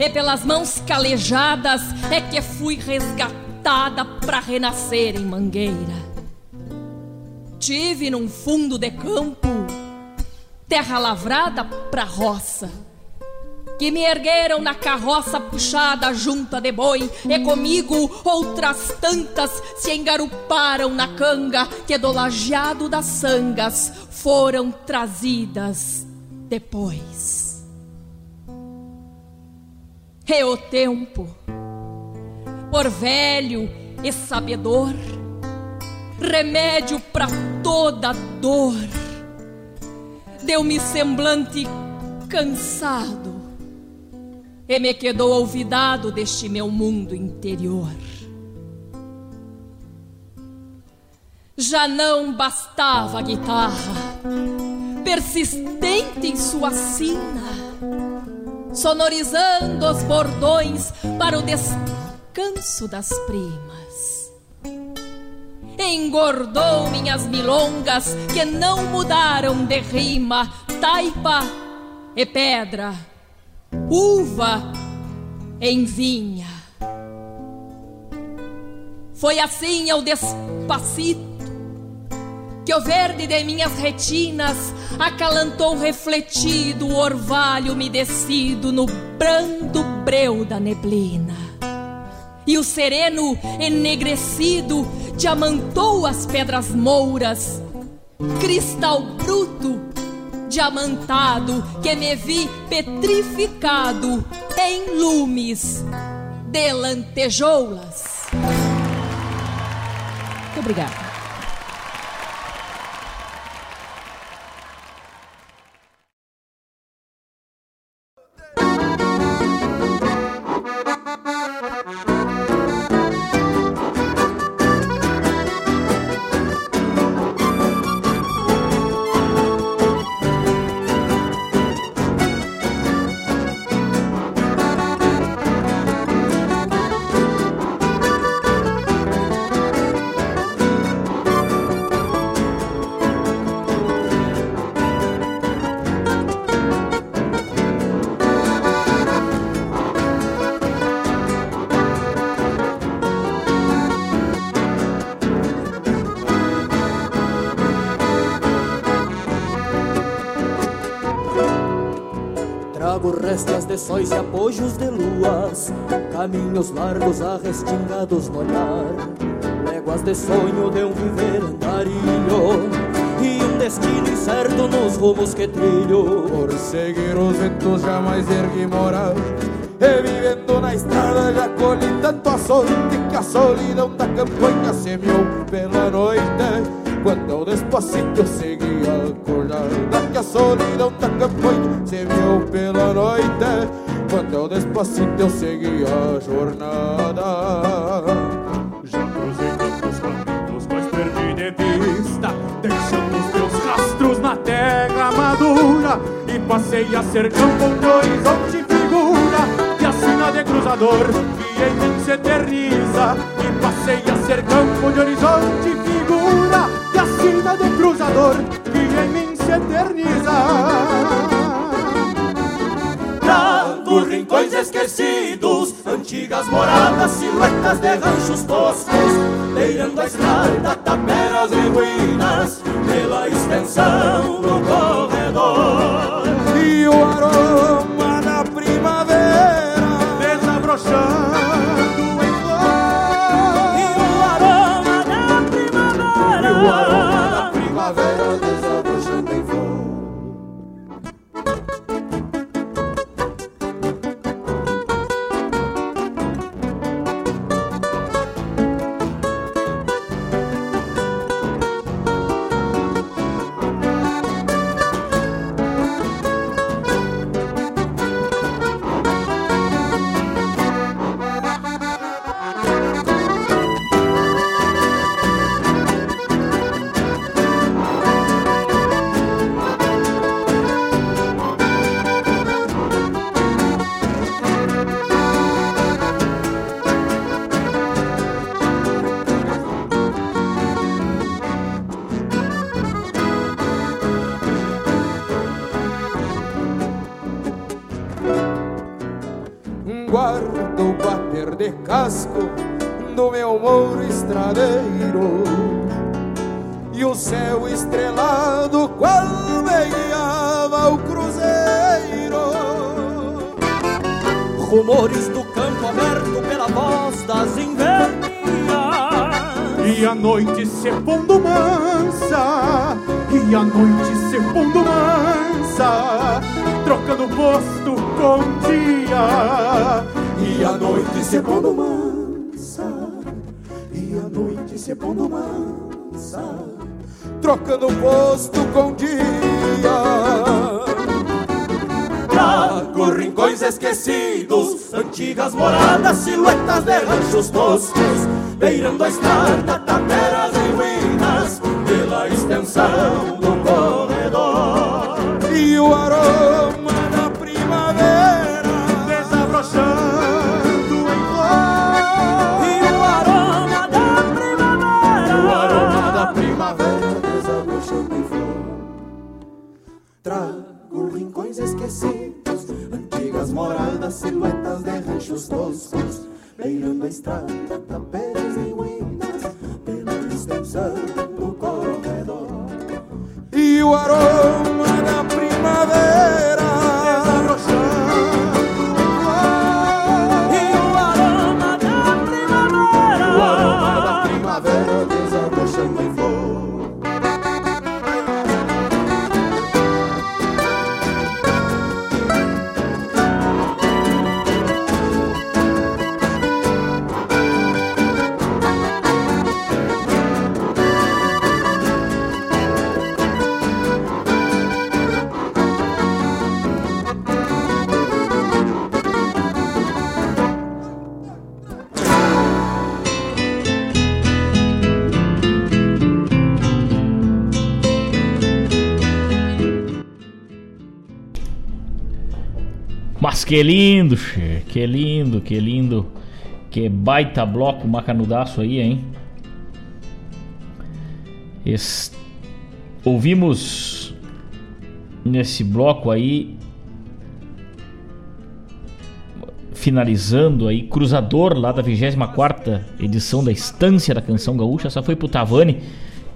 e pelas mãos calejadas é que fui resgatada para renascer em mangueira. Tive num fundo de campo, terra lavrada pra roça, que me ergueram na carroça puxada junta de boi, e comigo outras tantas se engaruparam na canga que do lajeado das sangas foram trazidas depois. É o tempo, por velho e sabedor, remédio para toda dor, deu-me semblante cansado e me quedou olvidado deste meu mundo interior. Já não bastava a guitarra, persistente em sua sina, sonorizando os bordões para o descanso das primas. Engordou minhas milongas que não mudaram de rima, taipa e pedra, uva em vinha. Foi assim ao despacito que o verde de minhas retinas acalantou refletido o orvalho umedecido no brando breu da neblina. E o sereno enegrecido diamantou as pedras mouras, cristal bruto, diamantado, que me vi petrificado em lumes de lantejoulas. Muito obrigada. De sóis e apojos de luas, caminhos largos arrestingados no olhar, léguas de sonho de um viver andarilho, e um destino incerto nos rumos que trilho. Por seguir os ventos jamais ergui moral. E vivendo na estrada já colhi tanto açoite que a solidão da campanha semeou pela noite. Quando eu despacito seguia acordada Que a solidão da campanha semeou pela noite. Quando despacito eu seguia a jornada. Já cruzei tantos caminhos, mas perdi de vista Deixando os meus rastros na terra madura. E passei a ser campo onde horizonte figura E a sina de cruzador que em mim se eterniza E passei a ser campo de horizonte figura de cruzador que em mim se eterniza Trago rincões esquecidos, antigas moradas, silhuetas de ranchos toscos, beirando a estrada, taperas e ruínas, pela extensão do corredor. E o aroma mouro estradeiro E o céu estrelado qual me guiava o cruzeiro. Rumores do campo aberto pela voz das invernias. E a noite se pondo mansa E a noite se pondo mansa Trocando posto com dia. E a noite se pondo mansa se pondo mansa Trocando posto com dia Trago rincões esquecidos, antigas moradas, silhuetas de ranchos toscos, beirando a estrada, taperas e ruínas, pela extensão do corredor. E o aroma estrada, taperas que lindo, che. Que lindo, que lindo. Que baita bloco macanudaço aí, hein? Es- Ouvimos nesse bloco aí finalizando aí Cruzador lá da 24ª edição da Estância da Canção Gaúcha, só foi pro Tavani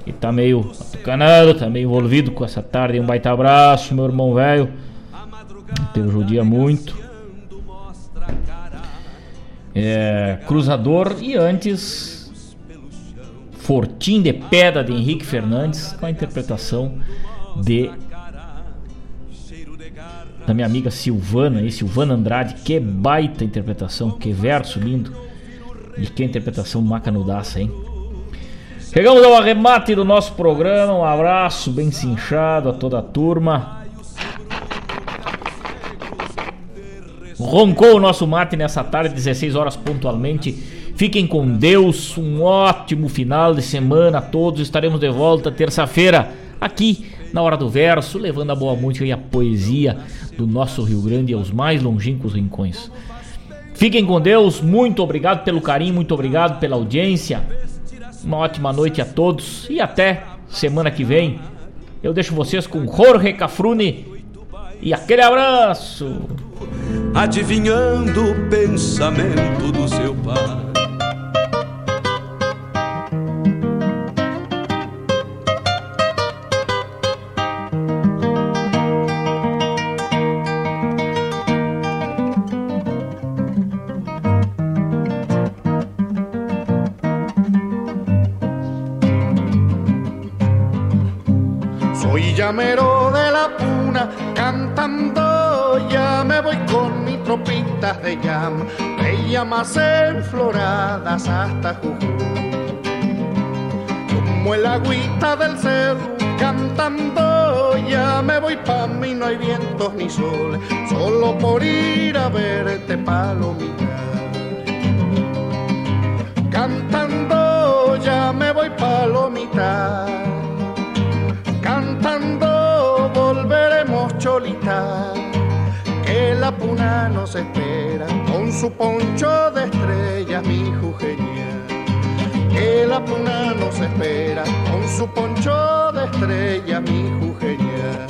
que tá meio atucanado, tá meio envolvido com essa tarde, um baita abraço, meu irmão velho. Te judia muito. É, Cruzador e antes Fortim de Pedra de Henrique Fernandes, com a interpretação de da minha amiga Silvana, e Silvana Andrade, que baita interpretação, que verso lindo. E que interpretação macanudaça, hein? Chegamos ao arremate do nosso programa. Um abraço bem cinchado a toda a turma. Roncou o nosso mate nessa tarde, 16 horas pontualmente. Fiquem com Deus, um ótimo final de semana a todos. Estaremos de volta terça-feira aqui na Hora do Verso, levando a boa música e a poesia do nosso Rio Grande aos mais longínquos rincões. Fiquem com Deus, muito obrigado pelo carinho, muito obrigado pela audiência. Uma ótima noite a todos e até semana que vem. Eu deixo vocês com Jorge Cafrune e aquele abraço. Adivinhando o pensamento do seu pai. Soy llamero tropitas de llama, de llamas enfloradas hasta Jujuy. Como el agüita del cerro, cantando ya me voy pa' mí, no hay vientos ni sol, solo por ir a verte palomita. Cantando ya me voy palomita cantando nos espera con su poncho de estrellas, mi jujeña. Que la puna nos espera con su poncho de estrellas, mi jujeña.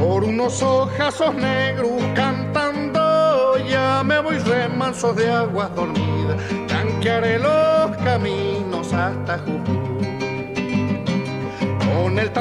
por unos ojazos negros me voy remanso de aguas dormidas, tanquearé los caminos hasta Jujuy. Con el